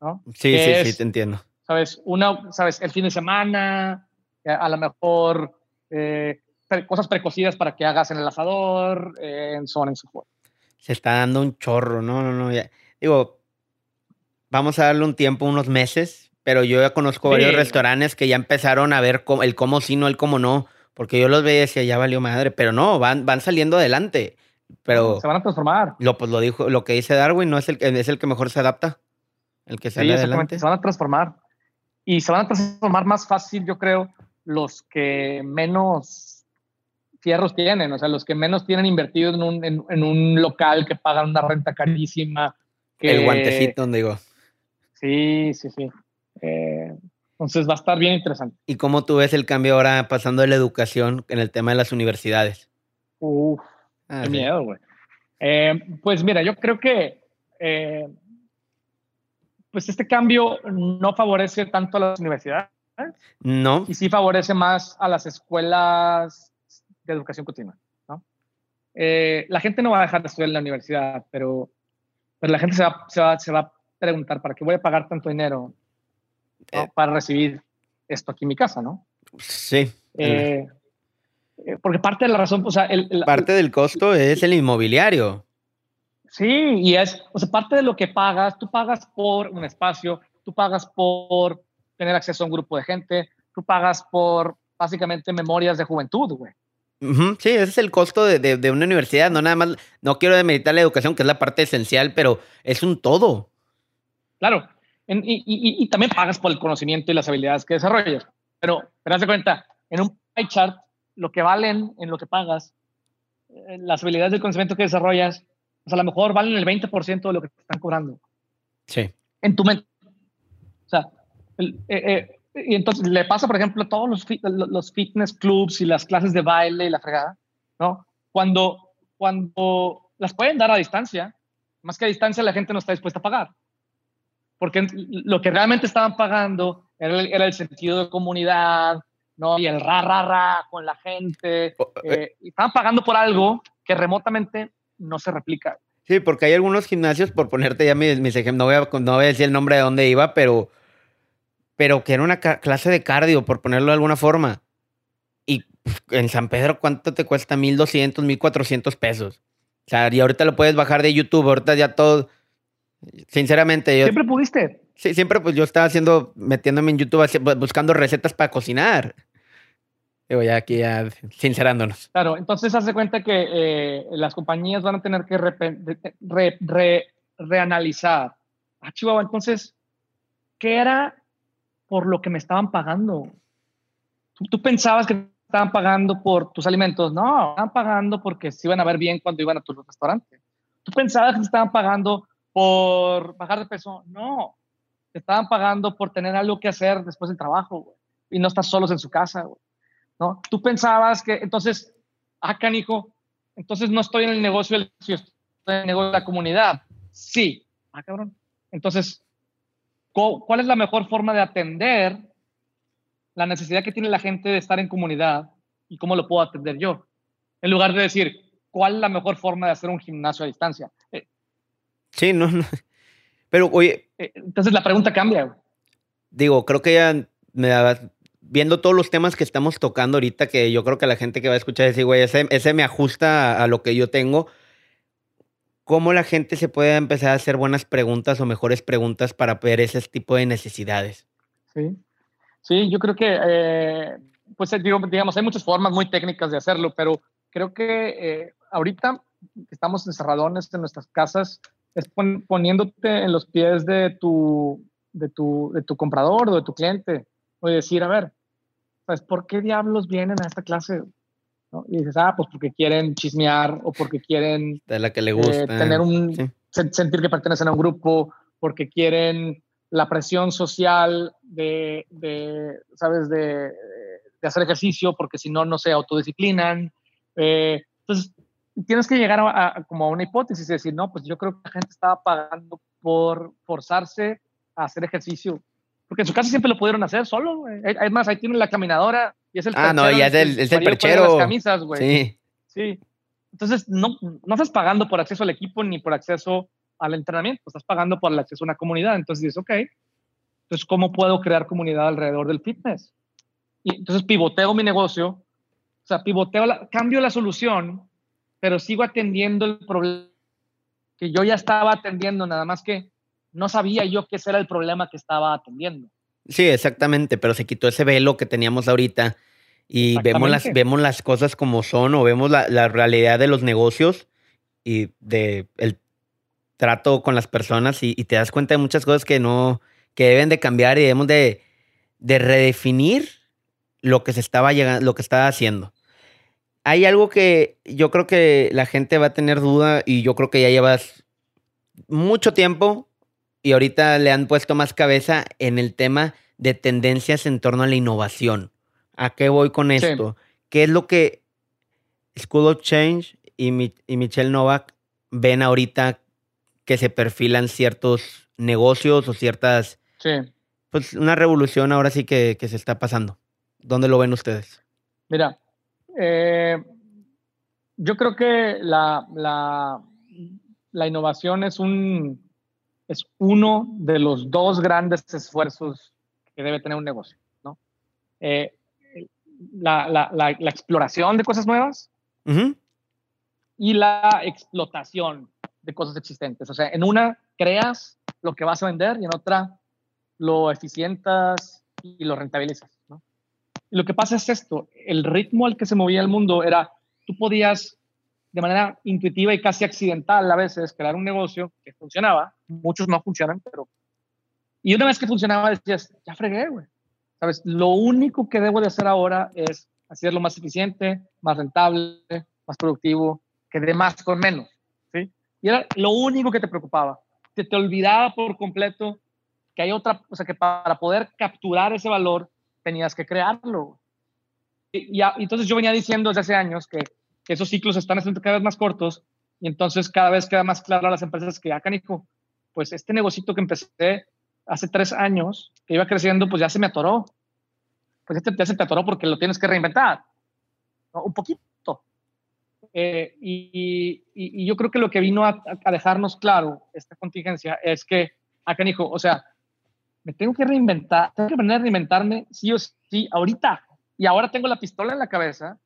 ¿no?
Sí,
Que
sí,
es,
sí, te entiendo.
¿Sabes? Una, ¿sabes? El fin de semana, eh, a lo mejor eh, cosas precocidas para que hagas en el asador, eh, en so on and so forth.
Se está dando un chorro, no, no, no. ya. Digo, vamos a darle un tiempo, unos meses, pero yo ya conozco
Sí.
varios restaurantes que ya empezaron a ver cómo- el cómo sí, no el cómo no, porque yo los veía y decía, ya valió madre, pero no, van, van saliendo adelante. Pero
Se van a transformar.
lo, pues lo dijo, lo que dice Darwin no es el que es el que mejor se adapta, el que
Sí,
sale
exactamente.
adelante.
Se van a transformar. Y se van a transformar más fácil, yo creo, los que menos fierros tienen, o sea, los que menos tienen invertido en un, en, en un local que pagan una renta carísima. Que,
El guantecito, digo.
Sí, sí, sí. Eh, entonces va a estar bien interesante.
¿Y cómo tú ves el cambio ahora pasando de la educación en el tema de las universidades?
Uf,
Ah,
qué
sí.
miedo, güey. Eh, pues mira, yo creo que eh, pues este cambio no favorece tanto a las universidades
No,
y sí favorece más a las escuelas de educación continua. ¿no? Eh, la gente no va a dejar de estudiar en la universidad, pero, pero la gente se va, se, va, se va a preguntar, ¿para qué voy a pagar tanto dinero.
Eh.
para recibir esto aquí en mi casa? ¿no?
sí.
Eh, eh, porque parte de la razón, o sea, el, el-
Parte del costo es el inmobiliario.
Sí, y es, o sea, parte de lo que pagas, tú pagas por un espacio, tú pagas por tener acceso a un grupo de gente, tú pagas por básicamente memorias de juventud, güey.
Sí, ese es el costo de, de- de una universidad. No nada más, no quiero demeritar la educación, que es la parte esencial, pero es un todo.
Claro, en- y, y- y también pagas por el conocimiento y las habilidades que desarrollas. Pero, pero haz de cuenta, en un pie chart, lo que valen en lo que pagas, eh, las habilidades del conocimiento que desarrollas, pues a lo mejor valen el 20% de lo que te están cobrando.
Sí.
en tu mente. O sea, el- eh, eh, y entonces le pasa, por ejemplo, a todos los, fit- los fitness clubs y las clases de baile y la fregada, ¿no? Cuando, cuando las pueden dar a distancia, más que a distancia la gente no está dispuesta a pagar. Porque lo que realmente estaban pagando era el, era el sentido de comunidad, ¿no? Y el ra, ra, ra con la gente. Eh, y estaban pagando por algo que remotamente no se replica.
Sí, porque hay algunos gimnasios, por ponerte ya mis, mis ejemplos, no voy, a, no voy a decir el nombre de dónde iba, pero, pero que era una clase de cardio, por ponerlo de alguna forma. Y pf, en San Pedro, ¿cuánto te cuesta? 1200, 1400 pesos. O sea, y ahorita lo puedes bajar de YouTube, ahorita ya todo. Sinceramente, yo
Siempre pudiste.
sí, siempre pues yo estaba haciendo, metiéndome en YouTube, buscando recetas para cocinar. Digo, ya aquí, ya sincerándonos.
Claro, entonces hace cuenta que eh, las compañías van a tener que repe- re- re- reanalizar ah, Chihuahua, entonces, ¿qué era por lo que me estaban pagando? ¿Tú, pensabas que estaban pagando por tus alimentos? No, estaban pagando porque se iban a ver bien cuando iban a tu restaurante. ¿Tú pensabas que te estaban pagando por bajar de peso? No, te estaban pagando por tener algo que hacer después del trabajo, y no estás solos en su casa, ¿no? Tú pensabas que, entonces, ah, canijo, entonces no estoy en el negocio del negocio de la comunidad. Sí, ah, cabrón. Entonces, ¿cuál es la mejor forma de atender la necesidad que tiene la gente de estar en comunidad y cómo lo puedo atender yo? En lugar de decir, ¿cuál es la mejor forma de hacer un gimnasio a distancia? Eh,
sí, no, no. Pero, oye.
Eh, entonces la pregunta cambia.
Digo, creo que ya me viendo todos los temas que estamos tocando ahorita, que yo creo que la gente que va a escuchar decir, güey, ese, ese me ajusta a, lo que yo tengo. ¿Cómo la gente se puede empezar a hacer buenas preguntas o mejores preguntas para ver ese tipo de necesidades?
Sí, sí, yo creo que, eh, pues digamos, hay muchas formas muy técnicas de hacerlo, pero creo que eh, ahorita estamos encerradones en nuestras casas, es poniéndote en los pies de tu, de, tu, de tu comprador o de tu cliente. O decir, a ver, pues, ¿por qué diablos vienen a esta clase? Y dices, ah, pues porque quieren chismear o porque quieren
de la que le gusta. Eh,
tener un, sentir que pertenecen a un grupo, porque quieren la presión social de, de ¿sabes?, de, de, hacer ejercicio, porque si no, no se autodisciplinan. Eh, entonces, tienes que llegar a, como a una hipótesis y decir, no, pues yo creo que la gente estaba pagando por forzarse a hacer ejercicio. Porque en su casa siempre lo pudieron hacer solo, Es más, ahí tienen la caminadora y es el
Ah, no, ya es el, es el perchero.
Las camisas, güey. Sí. Sí. Entonces, no, no estás pagando por acceso al equipo ni por acceso al entrenamiento, estás pagando por el acceso a una comunidad. Entonces dices, ok, entonces, ¿cómo puedo crear comunidad alrededor del fitness? Y entonces pivoteo mi negocio, o sea, pivoteo, la, cambio la solución pero sigo atendiendo el problema que yo ya estaba atendiendo, nada más que no sabía yo qué era el problema que estaba atendiendo.
Sí, exactamente, pero se quitó ese velo que teníamos ahorita y vemos las, vemos las cosas como son o vemos la, la realidad de los negocios y de el trato con las personas y, y, te das cuenta de muchas cosas que no, que deben de cambiar y debemos de, de redefinir lo que se estaba llegando, lo que estaba haciendo. Hay algo que yo creo que la gente va a tener duda y yo creo que ya llevas mucho tiempo y ahorita le han puesto más cabeza en el tema de tendencias en torno a la innovación. ¿A qué voy con esto? ¿Qué es lo que School of Change y, y Michelle Novak ven ahorita que se perfilan ciertos negocios o ciertas...
Sí.
Pues una revolución ahora sí que, que se está pasando. ¿Dónde lo ven ustedes?
Mira, eh, yo creo que la, la, innovación es, un, es uno de los dos grandes esfuerzos que debe tener un negocio. ¿no? Eh, la, la, exploración de cosas nuevas y la explotación de cosas existentes. O sea, en una creas lo que vas a vender y en otra lo eficientas y lo rentabilizas. Y lo que pasa es esto, el ritmo al que se movía el mundo era, tú podías de manera intuitiva y casi accidental a veces crear un negocio que funcionaba, muchos no funcionan, pero... Y una vez que funcionaba decías, ya fregué, güey. ¿Sabes? Lo único que debo de hacer ahora es hacerlo más eficiente, más rentable, más productivo, que dé más con menos, ¿sí? Y era lo único que te preocupaba. Te, te olvidaba por completo que hay otra, o sea, que para poder capturar ese valor tenías que crearlo. Y, entonces yo venía diciendo desde hace años que, que, esos ciclos están haciendo cada vez más cortos y entonces cada vez queda más claro a las empresas que, ah, Nico, pues este negocito que empecé hace tres años, que iba creciendo, pues ya se me atoró. Pues este ya se te atoró porque lo tienes que reinventar. Un poquito. Eh, y, y, yo creo que lo que vino a, a, dejarnos claro esta contingencia es que, acá, ah, Nico, o sea, me tengo que reinventar, tengo que aprender a reinventarme sí o sí ahorita. Y ahora tengo la pistola en la cabeza,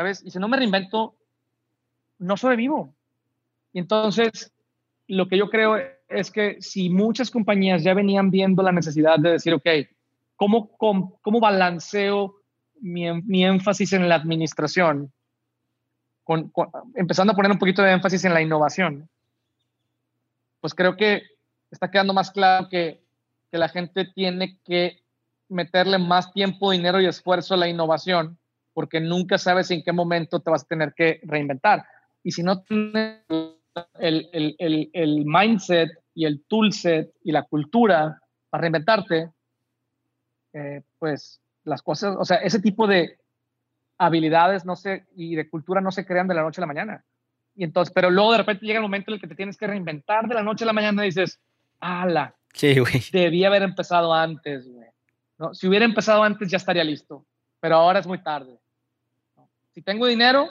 ¿sabes? Y si no me reinvento, no sobrevivo. Y entonces, lo que yo creo es que si muchas compañías ya venían viendo la necesidad de decir, ok, ¿cómo, cómo, balanceo mi, mi, énfasis en la administración? empezando a poner un poquito de énfasis en la innovación. Pues creo que está quedando más claro que, que la gente tiene que meterle más tiempo, dinero y esfuerzo a la innovación, porque nunca sabes en qué momento te vas a tener que reinventar. Y si no tienes el, el, el, el mindset y el toolset y la cultura para reinventarte, eh, pues las cosas, o sea, ese tipo de habilidades no se, y de cultura no se crean de la noche a la mañana. Y entonces, pero luego de repente llega el momento en el que te tienes que reinventar de la noche a la mañana y dices, ala,
sí, güey.
debía haber empezado antes, güey. ¿No? Si hubiera empezado antes ya estaría listo, pero ahora es muy tarde. Si tengo dinero,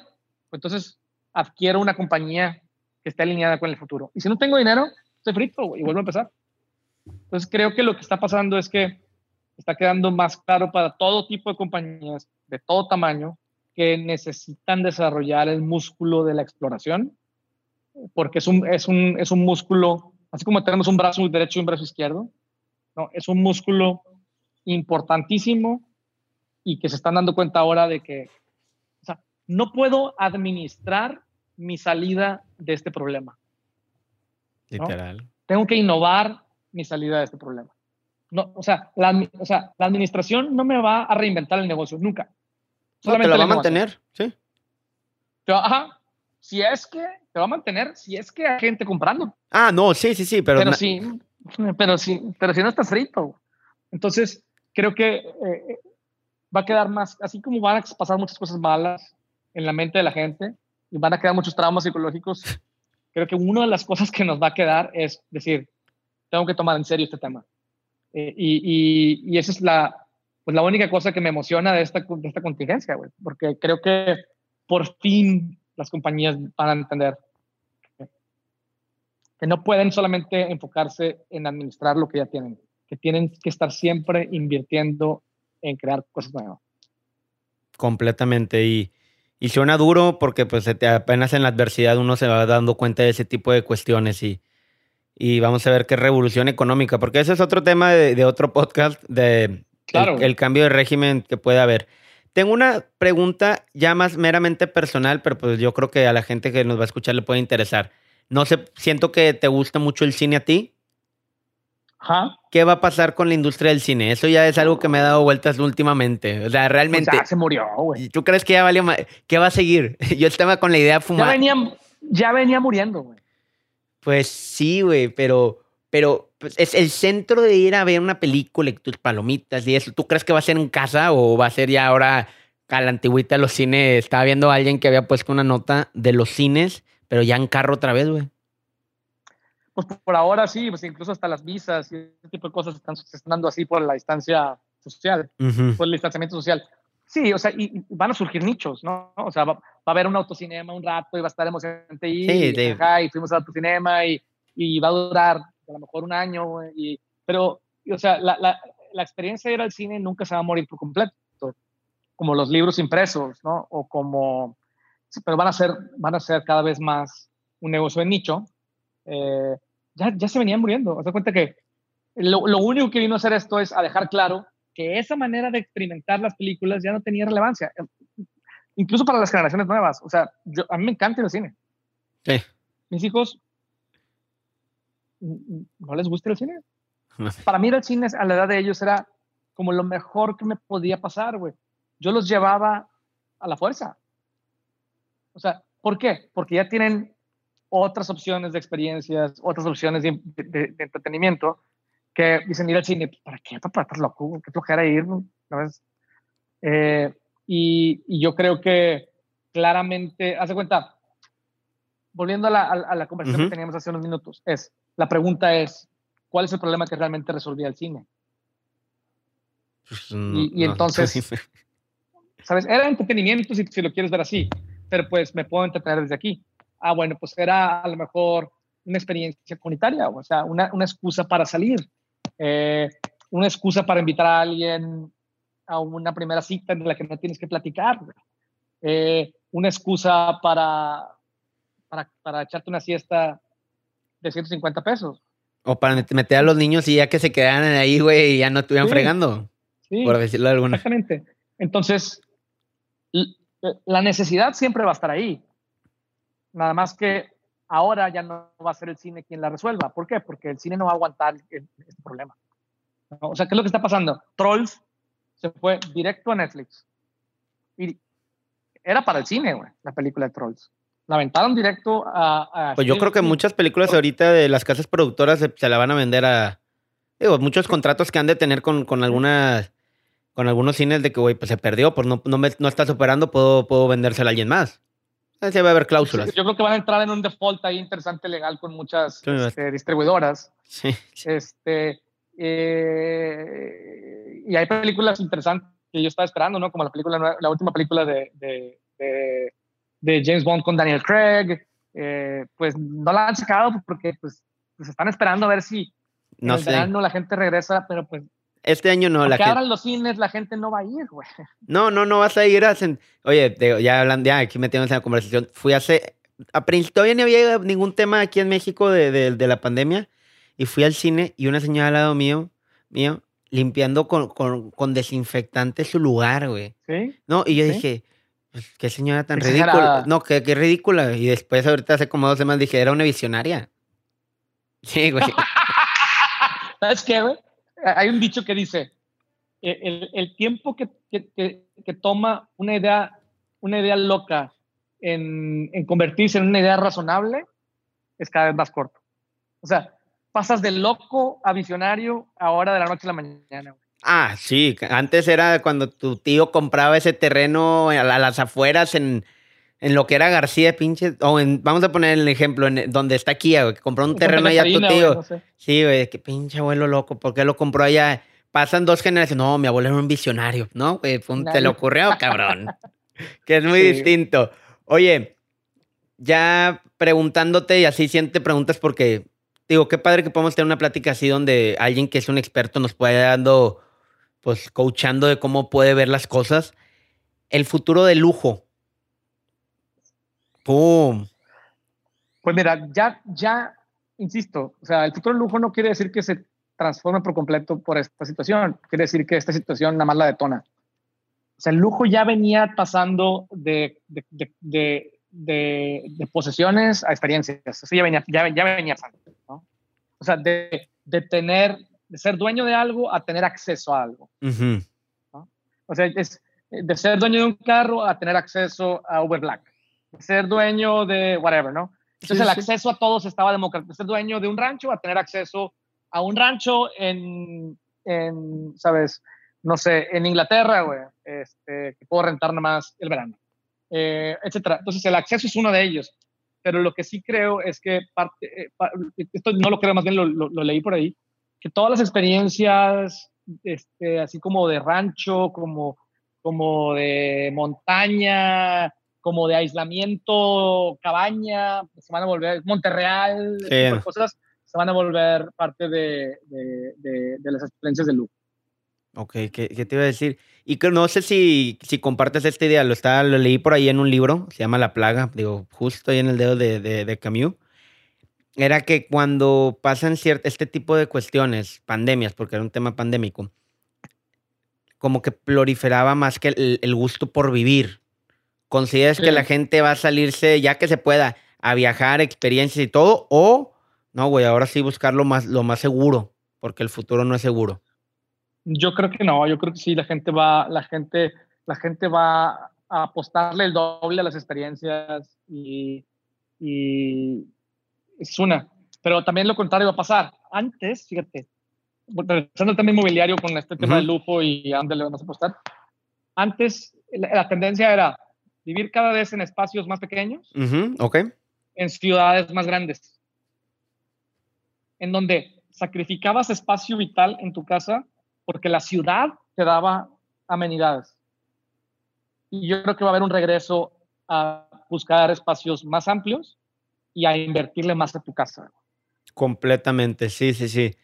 pues entonces adquiero una compañía que esté alineada con el futuro. Y si no tengo dinero, estoy frito y vuelvo a empezar. Entonces creo que lo que está pasando es que está quedando más claro para todo tipo de compañías de todo tamaño que necesitan desarrollar el músculo de la exploración, porque es un, es un, es un músculo, así como tenemos un brazo derecho y un brazo izquierdo, ¿no? es un músculo importantísimo y que se están dando cuenta ahora de que no puedo administrar mi salida de este problema.
Literal.
Tengo que innovar mi salida de este problema. No, o, sea, la, o sea, la administración no me va a reinventar el negocio, nunca.
Solamente te lo va a mantener, sí.
ajá. Si es que te va a mantener, si es que hay gente comprando.
Ah, no, sí, sí, sí, pero.
Pero sí, pero sí, pero si no está frito. Entonces, creo que eh, va a quedar más, así como van a pasar muchas cosas malas en la mente de la gente y van a quedar muchos traumas psicológicos, creo que una de las cosas que nos va a quedar es decir, tengo que tomar en serio este tema. Eh, y, y, esa es la, pues la única cosa que me emociona de esta, de esta contingencia, güey, porque creo que por fin las compañías van a entender que no pueden solamente enfocarse en administrar lo que ya tienen, que tienen que estar siempre invirtiendo en crear cosas nuevas.
Completamente. Y, y suena duro porque pues apenas en la adversidad uno se va dando cuenta de ese tipo de cuestiones y, y vamos a ver qué revolución económica, porque ese es otro tema de, otro podcast, de el, cambio de régimen que puede haber. Tengo una pregunta ya más meramente personal, pero pues yo creo que a la gente que nos va a escuchar le puede interesar. No sé, siento que te gusta mucho el cine a ti.
Ajá.
¿Qué va a pasar con la industria del cine? Eso ya es algo que me ha dado vueltas últimamente. O sea, realmente.
ya se murió, güey.
¿Tú crees que ya valió ¿Qué va a seguir? Yo estaba con la idea de fumar.
Ya venía, ya venía muriendo, güey.
Pues sí, güey, pero, pero pues, es el centro de ir a ver una película y tus palomitas y eso. ¿Tú crees que va a ser en casa o va a ser ya ahora a la antigüita de los cines? Estaba viendo a alguien que había puesto una nota de los cines, pero ya en carro otra vez, güey.
Pues por ahora sí, pues incluso hasta las visas y ese tipo de cosas están, se están dando así por la distancia social, por el distanciamiento social. Sí, o sea, y, van a surgir nichos, ¿no? O sea, va, va, a haber un autocinema un rato y va a estar emocionante y, sí, sí. y fuimos al autocinema y, y, va a durar a lo mejor un año, y, pero, o sea, la, la, la, experiencia de ir al cine nunca se va a morir por completo, como los libros impresos, ¿no? O como, pero van a ser, van a ser cada vez más un negocio de nicho. Eh, ya, ya se venían muriendo. O sea, cuenta que lo, lo único que vino a hacer esto es a dejar claro que esa manera de experimentar las películas ya no tenía relevancia, incluso para las generaciones nuevas. O sea, yo, a mí me encanta el cine.
Sí.
Mis hijos no les gusta el cine. Para mí el cine a la edad de ellos era como lo mejor que me podía pasar, güey. Yo los llevaba a la fuerza. O sea, ¿por qué? Porque ya tienen otras opciones de experiencias, otras opciones de, de, de entretenimiento que dicen ir al cine, ¿para qué? ¿Para estar loco? ¿Qué flojera ir? ¿Sabes? Eh, y, y, yo creo que claramente, hace cuenta, volviendo a la, a la conversación uh -huh. que teníamos hace unos minutos, es, la pregunta es, ¿cuál es el problema que realmente resolvía el cine?
Pues,
no, y, y no, entonces, ¿sabes? Era entretenimiento si, si lo quieres ver así, pero pues me puedo entretener desde aquí. Ah, bueno, pues era a lo mejor una experiencia comunitaria, o sea, una, una excusa para salir, eh, una excusa para invitar a alguien a una primera cita en la que no tienes que platicar, eh, una excusa para, para, para, echarte una siesta de 150 pesos.
O para meter a los niños y ya que se quedaran ahí, güey, y ya no estuvieran sí, fregando.
Sí,
por decirlo de alguna.
Exactamente. Entonces, la necesidad siempre va a estar ahí. Nada más que ahora ya no va a ser el cine quien la resuelva. ¿Por qué? Porque el cine no va a aguantar este problema. O sea, ¿qué es lo que está pasando? Trolls se fue directo a Netflix. Y era para el cine, güey, la película de Trolls. La aventaron directo a...
pues yo creo que muchas películas ahorita de las casas productoras se, la van a vender a... Digo, muchos contratos que han de tener con, con algunas... Con algunos cines de que, güey, pues se perdió, pues no, no, me, no está superando, puedo, puedo vendérsela a alguien más. Se va a haber cláusulas.
Yo creo que van a entrar en un default ahí interesante legal con muchas este, distribuidoras.
Sí.
Este, eh, y hay películas interesantes que yo estaba esperando, ¿no? Como la película, la última película de, de, de, James Bond con Daniel Craig. Eh, pues no la han sacado porque pues, pues están esperando a ver si
no en
verano la gente regresa, pero pues
este año no.
la gente... abran los cines, la gente no va a ir, güey.
No, no, no vas a ir a... Oye, ya hablando, ya aquí metiéndonos en la conversación, fui hace... A todavía no había ningún tema aquí en México de, de, de la pandemia y fui al cine y una señora al lado mío, mío, limpiando con, con, con desinfectante su lugar, güey.
¿Sí?
No, y yo dije, pues, qué señora tan ridícula. No, qué, qué ridícula. Y después, ahorita hace como dos semanas, dije, era una visionaria. Sí, güey.
¿Sabes qué, güey? Hay un dicho que dice, e, el, tiempo que, toma una idea, una idea loca en convertirse en una idea razonable es cada vez más corto. O sea, pasas de loco a visionario ahora de la noche a la mañana.
Ah, sí. Antes era cuando tu tío compraba ese terreno a las afueras en, en lo que era García, pinche. O en, vamos a poner el ejemplo, en donde está Kia, güey, que compró un terreno allá tu tío. Sí, güey, qué pinche abuelo loco. ¿Por qué lo compró allá? Pasan dos generaciones. No, mi abuelo era un visionario, ¿no? Güey, te lo ocurrió, cabrón. que es muy distinto. Oye, ya preguntándote y así siente preguntas porque digo, qué padre que podamos tener una plática así donde alguien que es un experto nos puede dando, pues, coachando de cómo puede ver las cosas. El futuro de lujo. ¡Pum!
Pues mira, ya, ya, insisto, o sea, el futuro del lujo no quiere decir que se transforme por completo por esta situación. Quiere decir que esta situación nada más la detona. O sea, el lujo ya venía pasando de, de, de, de posesiones a experiencias. Eso ya venía, ya, ya venía pasando. O sea, de, de, tener, de ser dueño de algo a tener acceso a algo. O sea, es de ser dueño de un carro a tener acceso a Uber Black. Ser dueño de whatever, ¿no? Entonces el acceso a todos estaba democrático. De ser dueño de un rancho a tener acceso a un rancho en, en ¿sabes? No sé, en Inglaterra, güey, este, que puedo rentar nada más el verano, eh, etcétera. Entonces el acceso es uno de ellos pero lo que sí creo es que parte, eh, esto no lo creo, más bien lo, lo, leí por ahí, que todas las experiencias, este, así como de rancho, como, como de montaña, como de aislamiento, cabaña, se van a volver, Monterreal, cosas, se van a volver parte de, de, de las experiencias de lujo.
Ok, ¿qué, ¿qué, te iba a decir? Y que no sé si, si compartes esta idea, lo, está, lo leí por ahí en un libro, se llama La Plaga, digo, justo ahí en el dedo de, Camus. Era que cuando pasan cierto, este tipo de cuestiones, pandemias, porque era un tema pandémico, como que proliferaba más que el, el gusto por vivir. ¿Consideras que la gente va a salirse, ya que se pueda, a viajar, experiencias y todo? ¿O no, güey, ahora sí buscar lo más, lo más seguro, porque el futuro no es seguro?
Yo creo que no, yo creo que sí, la gente va, la gente, la gente va a apostarle el doble a las experiencias y, es una. Pero también lo contrario va a pasar. Antes, fíjate, regresando también mobiliario con este tema de lujo y dónde le vamos a apostar. Antes, la, tendencia era vivir cada vez en espacios más pequeños, en ciudades más grandes, en donde sacrificabas espacio vital en tu casa porque la ciudad te daba amenidades. Y yo creo que va a haber un regreso a buscar espacios más amplios y a invertirle más a tu casa.
Completamente, sí, sí, sí.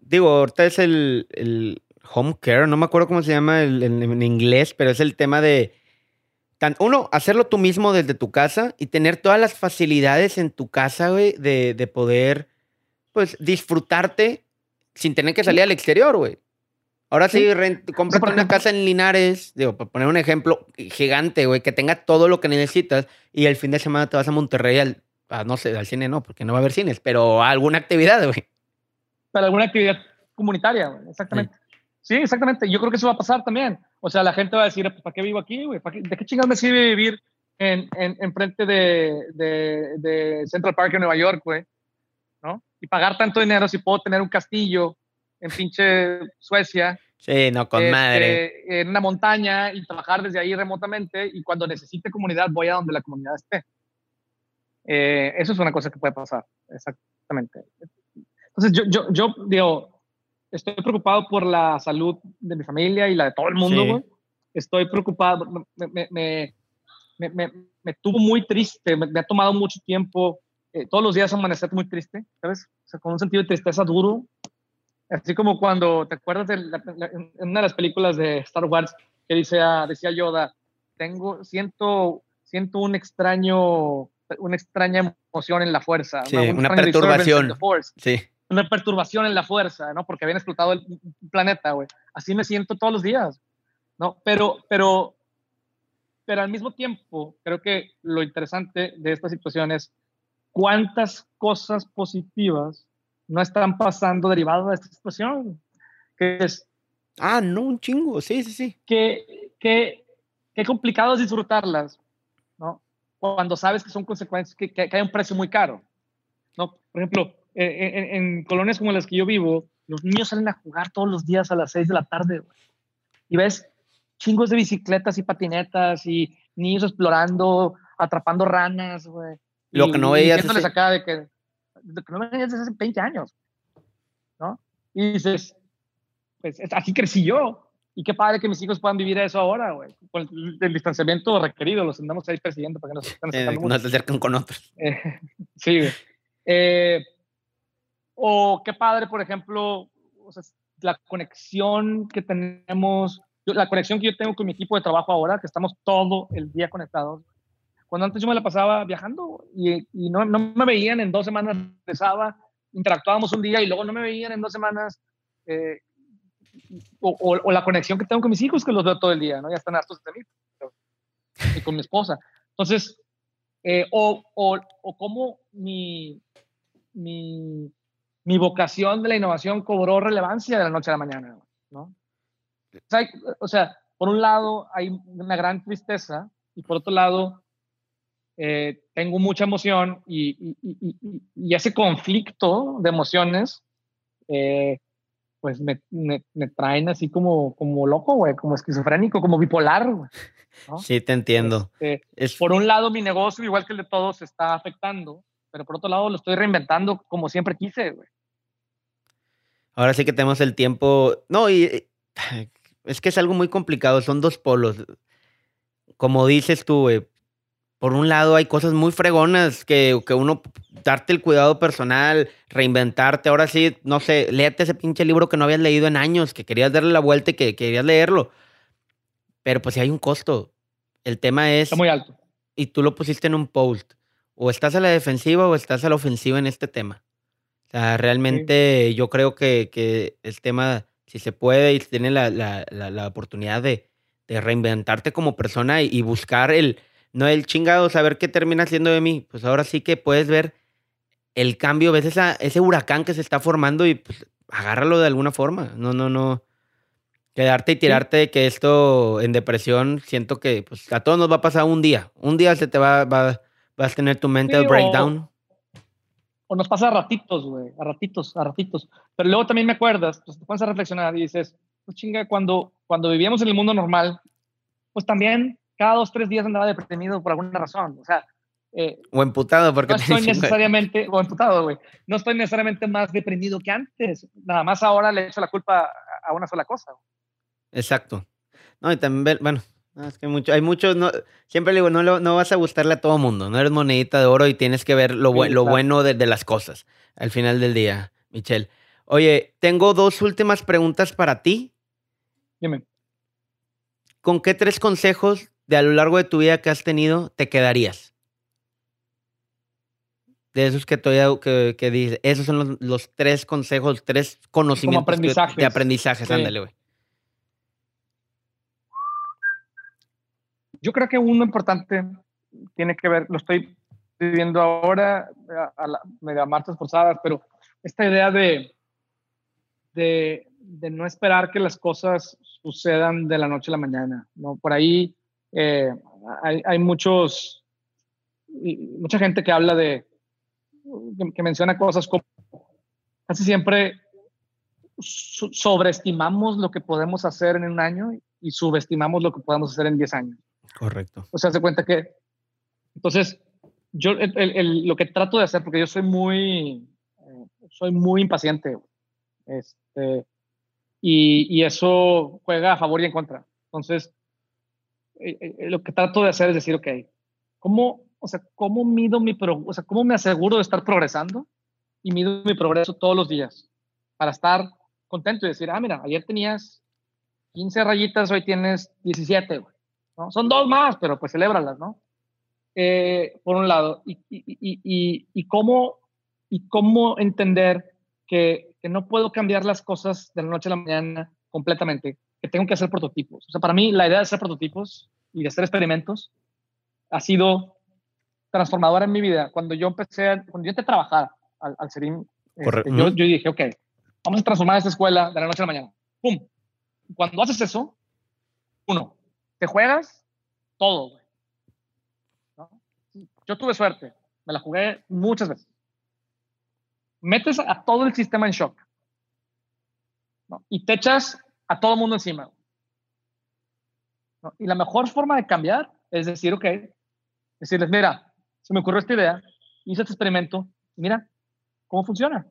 Digo, ahorita es el, el home care, no me acuerdo cómo se llama en inglés, pero es el tema de, uno, hacerlo tú mismo desde tu casa y tener todas las facilidades en tu casa, güey, de, de poder, pues, disfrutarte sin tener que salir al exterior, güey. Ahora sí, sí cómprate una casa en Linares, digo, para poner un ejemplo gigante, güey, que tenga todo lo que necesitas y el fin de semana te vas a Monterrey Ah, no sé, al cine no, porque no va a haber cines, pero alguna actividad, güey.
Para alguna actividad comunitaria, güey, exactamente. Sí. Exactamente. Yo creo que eso va a pasar también. O sea, la gente va a decir, pues, ¿para qué vivo aquí, güey? ¿De qué chingados me sirve vivir en, en, en frente de, de, de, Central Park en Nueva York, güey? ¿No? Y pagar tanto dinero si puedo tener un castillo en pinche Suecia.
Sí, no, con
este,
madre.
En una montaña y trabajar desde ahí remotamente y cuando necesite comunidad voy a donde la comunidad esté. Eh, eso es una cosa que puede pasar, exactamente. Entonces, yo, yo, yo digo, estoy preocupado por la salud de mi familia y la de todo el mundo, Estoy preocupado, me, me, me, me, tuvo muy triste, me, ha tomado mucho tiempo, eh, todos los días amanecer muy triste, ¿sabes? O sea, con un sentido de tristeza duro. Así como cuando, ¿te acuerdas de en una de las películas de Star Wars que dice, decía Yoda, tengo, siento, siento un extraño una extraña emoción en la fuerza.
Sí, una, perturbación. Sí.
Una perturbación en la fuerza, ¿no? Porque habían explotado el planeta, güey. Así me siento todos los días, ¿no? Pero, pero, pero al mismo tiempo, creo que lo interesante de esta situación es cuántas cosas positivas no están pasando derivadas de esta situación. Que es.
Ah, no, un chingo, sí, sí, sí.
Que, que, que complicado es disfrutarlas, ¿no? cuando sabes que son consecuencias, que, que, hay un precio muy caro. ¿no? Por ejemplo, eh, en, colonias como las que yo vivo, los niños salen a jugar todos los días a las 6 de la tarde. Y ves chingos de bicicletas y patinetas y niños explorando, atrapando ranas. Güey.
Lo que no veías.
Hace... acá de que, lo que no veías desde hace 20 años. ¿no? Y dices, pues así crecí yo. Y qué padre que mis hijos puedan vivir eso ahora, güey. Con el, distanciamiento requerido, los andamos ahí persiguiendo para que nos estén
eh, No se acerquen con otros.
Eh, sí, güey. Eh, o qué padre, por ejemplo, o la conexión que tenemos, la conexión que yo tengo con mi equipo de trabajo ahora, que estamos todo el día conectados. Cuando antes yo me la pasaba viajando y, no, no, me veían en dos semanas, empezaba, interactuábamos un día y luego no me veían en dos semanas. Eh, o, la conexión que tengo con mis hijos, que los veo todo el día, ¿no? Ya están hartos de mí. Y con mi esposa. Entonces, eh, o, o, o cómo mi, mi, mi, vocación de la innovación cobró relevancia de la noche a la mañana, ¿no? O sea, por un lado hay una gran tristeza y por otro lado eh, tengo mucha emoción y, y, y, ese conflicto de emociones eh, pues me, me, traen así como, como loco, güey, como esquizofrénico, como bipolar, güey.
Sí, te entiendo.
Este, es... Por un lado, mi negocio, igual que el de todos, se está afectando, pero por otro lado, lo estoy reinventando como siempre quise, güey.
Ahora sí que tenemos el tiempo. No, y es que es algo muy complicado, son dos polos. Como dices tú, güey, por un lado hay cosas muy fregonas que, que, uno, darte el cuidado personal, reinventarte, ahora sí, no sé, léete ese pinche libro que no habías leído en años, que querías darle la vuelta y que querías leerlo. Pero pues sí hay un costo. El tema es...
Está muy alto.
Y tú lo pusiste en un post. O estás a la defensiva o estás a la ofensiva en este tema. O sea, realmente yo creo que, que, el tema, si se puede y si tiene la, la, la, oportunidad de, de, reinventarte como persona y buscar el no el chingado saber qué termina siendo de mí. Pues ahora sí que puedes ver el cambio, ves esa, ese huracán que se está formando y pues agárralo de alguna forma. No, no, no. Quedarte y tirarte de que esto en depresión, siento que pues, a todos nos va a pasar un día. Un día se te va, va vas a tener tu mental breakdown.
O, nos pasa a ratitos, güey, a ratitos, a ratitos. Pero luego también me acuerdas, pues te pones a reflexionar y dices, pues chinga, cuando, cuando vivíamos en el mundo normal, pues también cada dos, tres días andaba deprimido por alguna razón. O sea,
eh, o emputado, porque
no estoy necesariamente, o emputado, güey. No estoy necesariamente más deprimido que antes. Nada más ahora le echo la culpa a una sola cosa.
Exacto. No, y también, bueno, es que mucho, hay muchos, no, siempre le digo, no, no vas a gustarle a todo mundo. No eres monedita de oro y tienes que ver lo, lo bueno de, de, las cosas al final del día, Michelle. Oye, tengo dos últimas preguntas para ti.
Dime.
¿Con qué tres consejos de a lo largo de tu vida que has tenido, te quedarías? De esos que todavía que, que dices, esos son los, tres consejos, tres conocimientos de aprendizajes, ándale, güey.
Yo creo que uno importante tiene que ver, lo estoy viviendo ahora, a, la, media marchas forzadas, pero esta idea de, de, no esperar que las cosas sucedan de la noche a la mañana, ¿no? Por ahí eh, hay, muchos, mucha gente que habla de, que, que menciona cosas como casi siempre sobreestimamos lo que podemos hacer en un año y subestimamos lo que podemos hacer en 10 años.
Correcto.
O sea, se cuenta que, entonces, yo lo que trato de hacer, porque yo soy muy, eh, soy muy impaciente, este, y, y, eso juega a favor y en contra. Entonces, eh, eh, lo que trato de hacer es decir, ok, ¿cómo, o sea, cómo mido mi, pro, o sea, cómo me aseguro de estar progresando y mido mi progreso todos los días para estar contento y decir, ah, mira, ayer tenías 15 rayitas, hoy tienes 17, güey. ¿No? Son dos más, pero pues celébralas, ¿no? Eh, por un lado, y, y, y, y, cómo, y cómo entender que, que, no puedo cambiar las cosas de la noche a la mañana completamente, que tengo que hacer prototipos. O sea, para mí la idea de hacer prototipos y de hacer experimentos ha sido transformadora en mi vida. Cuando yo empecé, cuando yo empecé a trabajar al, al Serim, este, yo, yo dije, ok, vamos a transformar esta escuela de la noche a la mañana. ¡Pum! Cuando haces eso, uno, te juegas todo, güey. Yo tuve suerte, me la jugué muchas veces. Metes a todo el sistema en shock. ¿no? Y te echas a todo el mundo encima. ¿no? Y la mejor forma de cambiar es decir, ok, decirles, mira, se me ocurrió esta idea, hice este experimento, mira cómo funciona.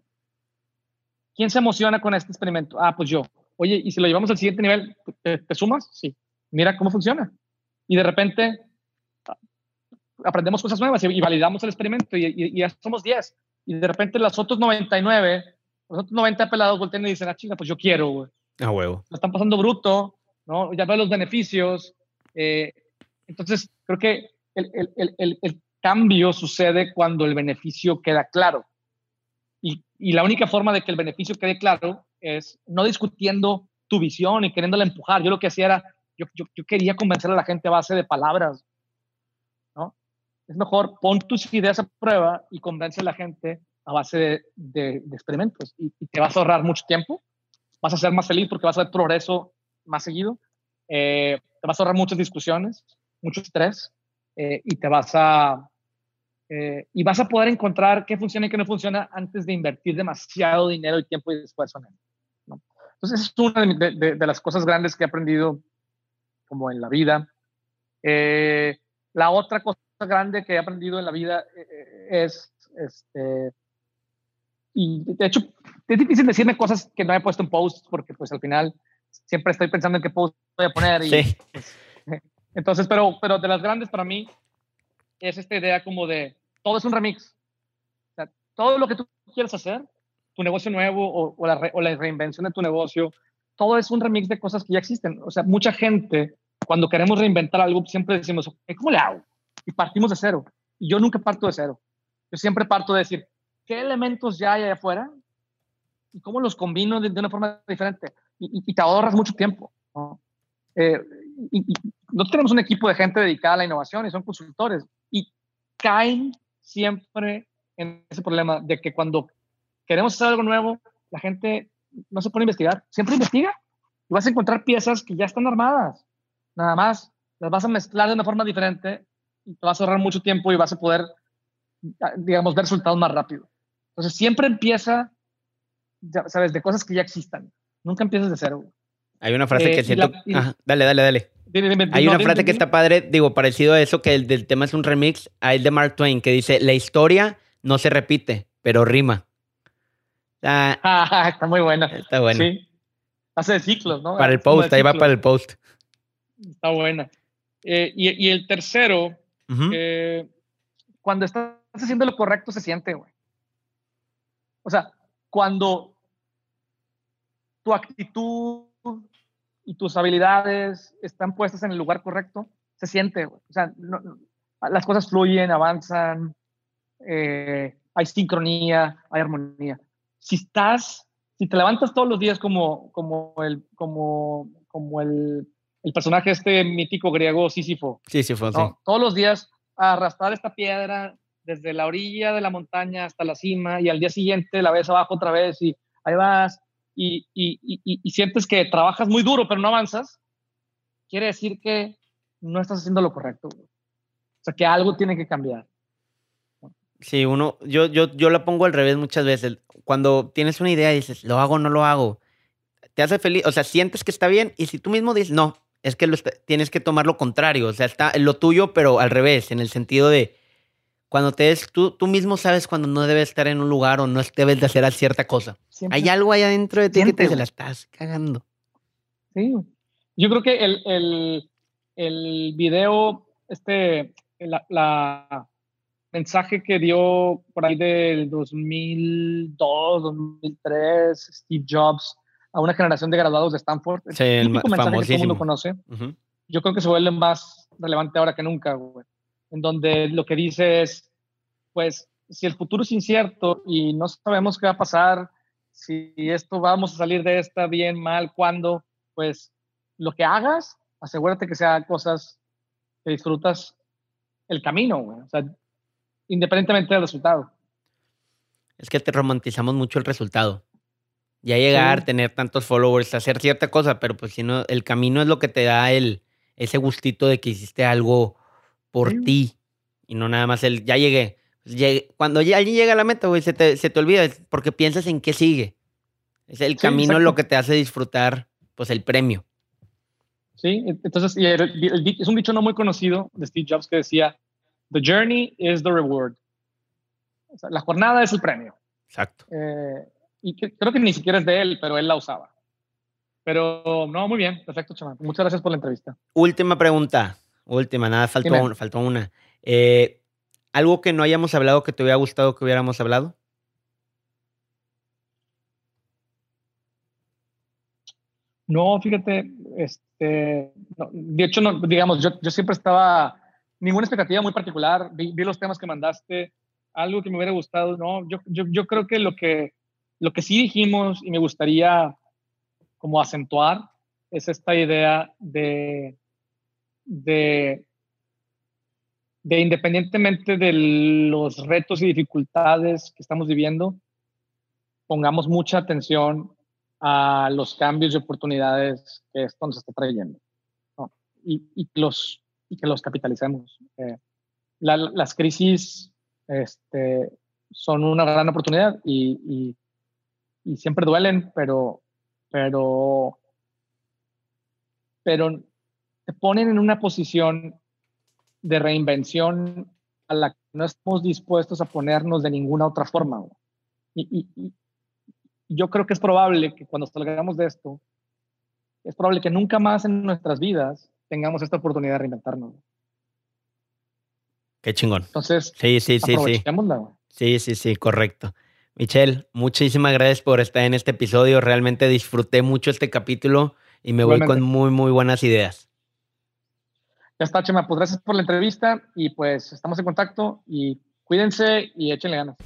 ¿Quién se emociona con este experimento? Ah, pues yo. Oye, ¿y si lo llevamos al siguiente nivel, te, sumas? Sí. Mira cómo funciona. Y de repente aprendemos cosas nuevas y, validamos el experimento y, ya somos 10. Y de repente los otros 99, los otros 90 pelados voltean y dicen, ah, chinga, pues yo quiero, güey.
Ah, huevo.
Lo están pasando bruto, ¿no? Ya veo los beneficios. Eh, entonces, creo que el, el, el, el, cambio sucede cuando el beneficio queda claro. Y, y, la única forma de que el beneficio quede claro es no discutiendo tu visión y queriéndola empujar. Yo lo que hacía era, yo, yo, yo, quería convencer a la gente a base de palabras. ¿no? Es mejor pon tus ideas a prueba y convence a la gente a base de, de, de experimentos. Y, y, te vas a ahorrar mucho tiempo, vas a ser más feliz porque vas a ver progreso más seguido, eh, te vas a ahorrar muchas discusiones, mucho estrés eh, y te vas a eh, y vas a poder encontrar qué funciona y qué no funciona antes de invertir demasiado dinero y tiempo y esfuerzo en él. ¿no? Entonces, es una de, de, de, las cosas grandes que he aprendido como en la vida. Eh, la otra cosa grande que he aprendido en la vida eh, es, este, y de hecho, es difícil decirme cosas que no he puesto en posts porque pues al final siempre estoy pensando en qué post voy a poner. Y,
sí.
pues, entonces, pero, pero de las grandes para mí es esta idea como de todo es un remix. O sea, todo lo que tú quieres hacer, tu negocio nuevo o, o, la re, o, la reinvención de tu negocio, todo es un remix de cosas que ya existen. O sea, mucha gente, cuando queremos reinventar algo, siempre decimos, ¿cómo le hago? Y partimos de cero. Y yo nunca parto de cero. Yo siempre parto de decir, ¿qué elementos ya hay allá afuera? ¿Y cómo los combino de, una forma diferente? Y, y, y, te ahorras mucho tiempo. ¿no? Eh, nosotros tenemos un equipo de gente dedicada a la innovación y son consultores. Y caen siempre en ese problema de que cuando queremos hacer algo nuevo, la gente no se pone a investigar. Siempre investiga y vas a encontrar piezas que ya están armadas. Nada más las vas a mezclar de una forma diferente y te vas a ahorrar mucho tiempo y vas a poder, digamos, ver resultados más rápido. Entonces, siempre empieza, ya, ¿sabes?, de cosas que ya existan. Nunca empieces de cero.
Hay una frase eh, que siento. La, y... Ajá, dale, dale, dale. Dime, dime, Hay no, una frase dime, que está padre, digo, parecido a eso, que el del tema es un remix, a el de Mark Twain, que dice, la historia no se repite, pero rima.
Ah, ah, está muy buena.
Está buena.
Sí. Hace ciclos, ¿no?
Para el post, ahí va para el post.
Está buena. Eh, y, y, el tercero, uh -huh. eh, cuando estás haciendo lo correcto se siente, güey. O sea, cuando tu actitud y tus habilidades están puestas en el lugar correcto, se siente, o sea, no, no, las cosas fluyen, avanzan, eh, hay sincronía, hay armonía. Si estás, si te levantas todos los días como, como el, como, como el, el personaje este mítico griego Sísifo,
Sísifo,
¿no?
sí.
todos los días a arrastrar esta piedra desde la orilla de la montaña hasta la cima y al día siguiente la ves abajo otra vez y ahí vas y, y, sientes que trabajas muy duro pero no avanzas, quiere decir que no estás haciendo lo correcto. O sea, que algo tiene que cambiar.
Sí, uno, yo, yo, yo la pongo al revés muchas veces. Cuando tienes una idea y dices, lo hago o no lo hago, te hace feliz, o sea, sientes que está bien y si tú mismo dices, no, es que tienes que tomar lo contrario, o sea, está lo tuyo, pero al revés, en el sentido de cuando te des, tú, tú mismo sabes cuando no debes estar en un lugar o no debes de hacer cierta cosa. Hay algo ahí adentro de ti que te la estás cagando.
Sí, yo creo que el, el, el video, este, la, la, mensaje que dio por ahí del 2002, 2003, Steve Jobs, a una generación de graduados de Stanford.
Sí, el, el mensaje que todo el mundo
conoce. Yo creo que se vuelve más relevante ahora que nunca, güey. En donde lo que dice es, pues, si el futuro es incierto y no sabemos qué va a pasar, si esto vamos a salir de esta bien, mal, cuándo, pues, lo que hagas, asegúrate que sea cosas que disfrutas el camino, güey. O sea, independientemente del resultado.
Es que te romantizamos mucho el resultado. Ya llegar, tener tantos followers, hacer cierta cosa, pero pues si no, el camino es lo que te da el, ese gustito de que hiciste algo por ti y no nada más el, ya llegué. Cuando ya alguien llega a la meta, güey, se te, se te olvida porque piensas en qué sigue. Es el camino lo que te hace disfrutar, pues, el premio.
Sí, entonces es un dicho no muy conocido de Steve Jobs que decía, The journey is the reward. la jornada es el premio.
Exacto.
Eh, y creo que ni siquiera es de él, pero él la usaba. Pero no, muy bien, perfecto, chaval. Muchas gracias por la entrevista.
Última pregunta, última, nada, faltó, una, faltó una. Eh, ¿Algo que no hayamos hablado que te hubiera gustado que hubiéramos hablado?
No, fíjate, este, de hecho, no, digamos, yo, yo, siempre estaba, ninguna expectativa muy particular, vi, vi, los temas que mandaste, algo que me hubiera gustado, no, yo, yo, yo creo que lo que lo que sí dijimos y me gustaría como acentuar es esta idea de, de, de independientemente de los retos y dificultades que estamos viviendo, pongamos mucha atención a los cambios y oportunidades que esto nos está trayendo y, y, los, y que los capitalicemos. Eh, las crisis este, son una gran oportunidad y, y siempre duelen, pero, pero, pero te ponen en una posición de reinvención a la que no estamos dispuestos a ponernos de ninguna otra forma. Y, yo creo que es probable que cuando salgamos de esto, es probable que nunca más en nuestras vidas tengamos esta oportunidad de reinventarnos.
Qué chingón.
Entonces,
sí, sí, sí, sí. Sí, sí, sí, correcto. Michelle, muchísimas gracias por estar en este episodio. Realmente disfruté mucho este capítulo y me voy con muy, muy buenas ideas.
Ya está, Chema. Pues gracias por la entrevista y pues estamos en contacto y cuídense y échenle ganas.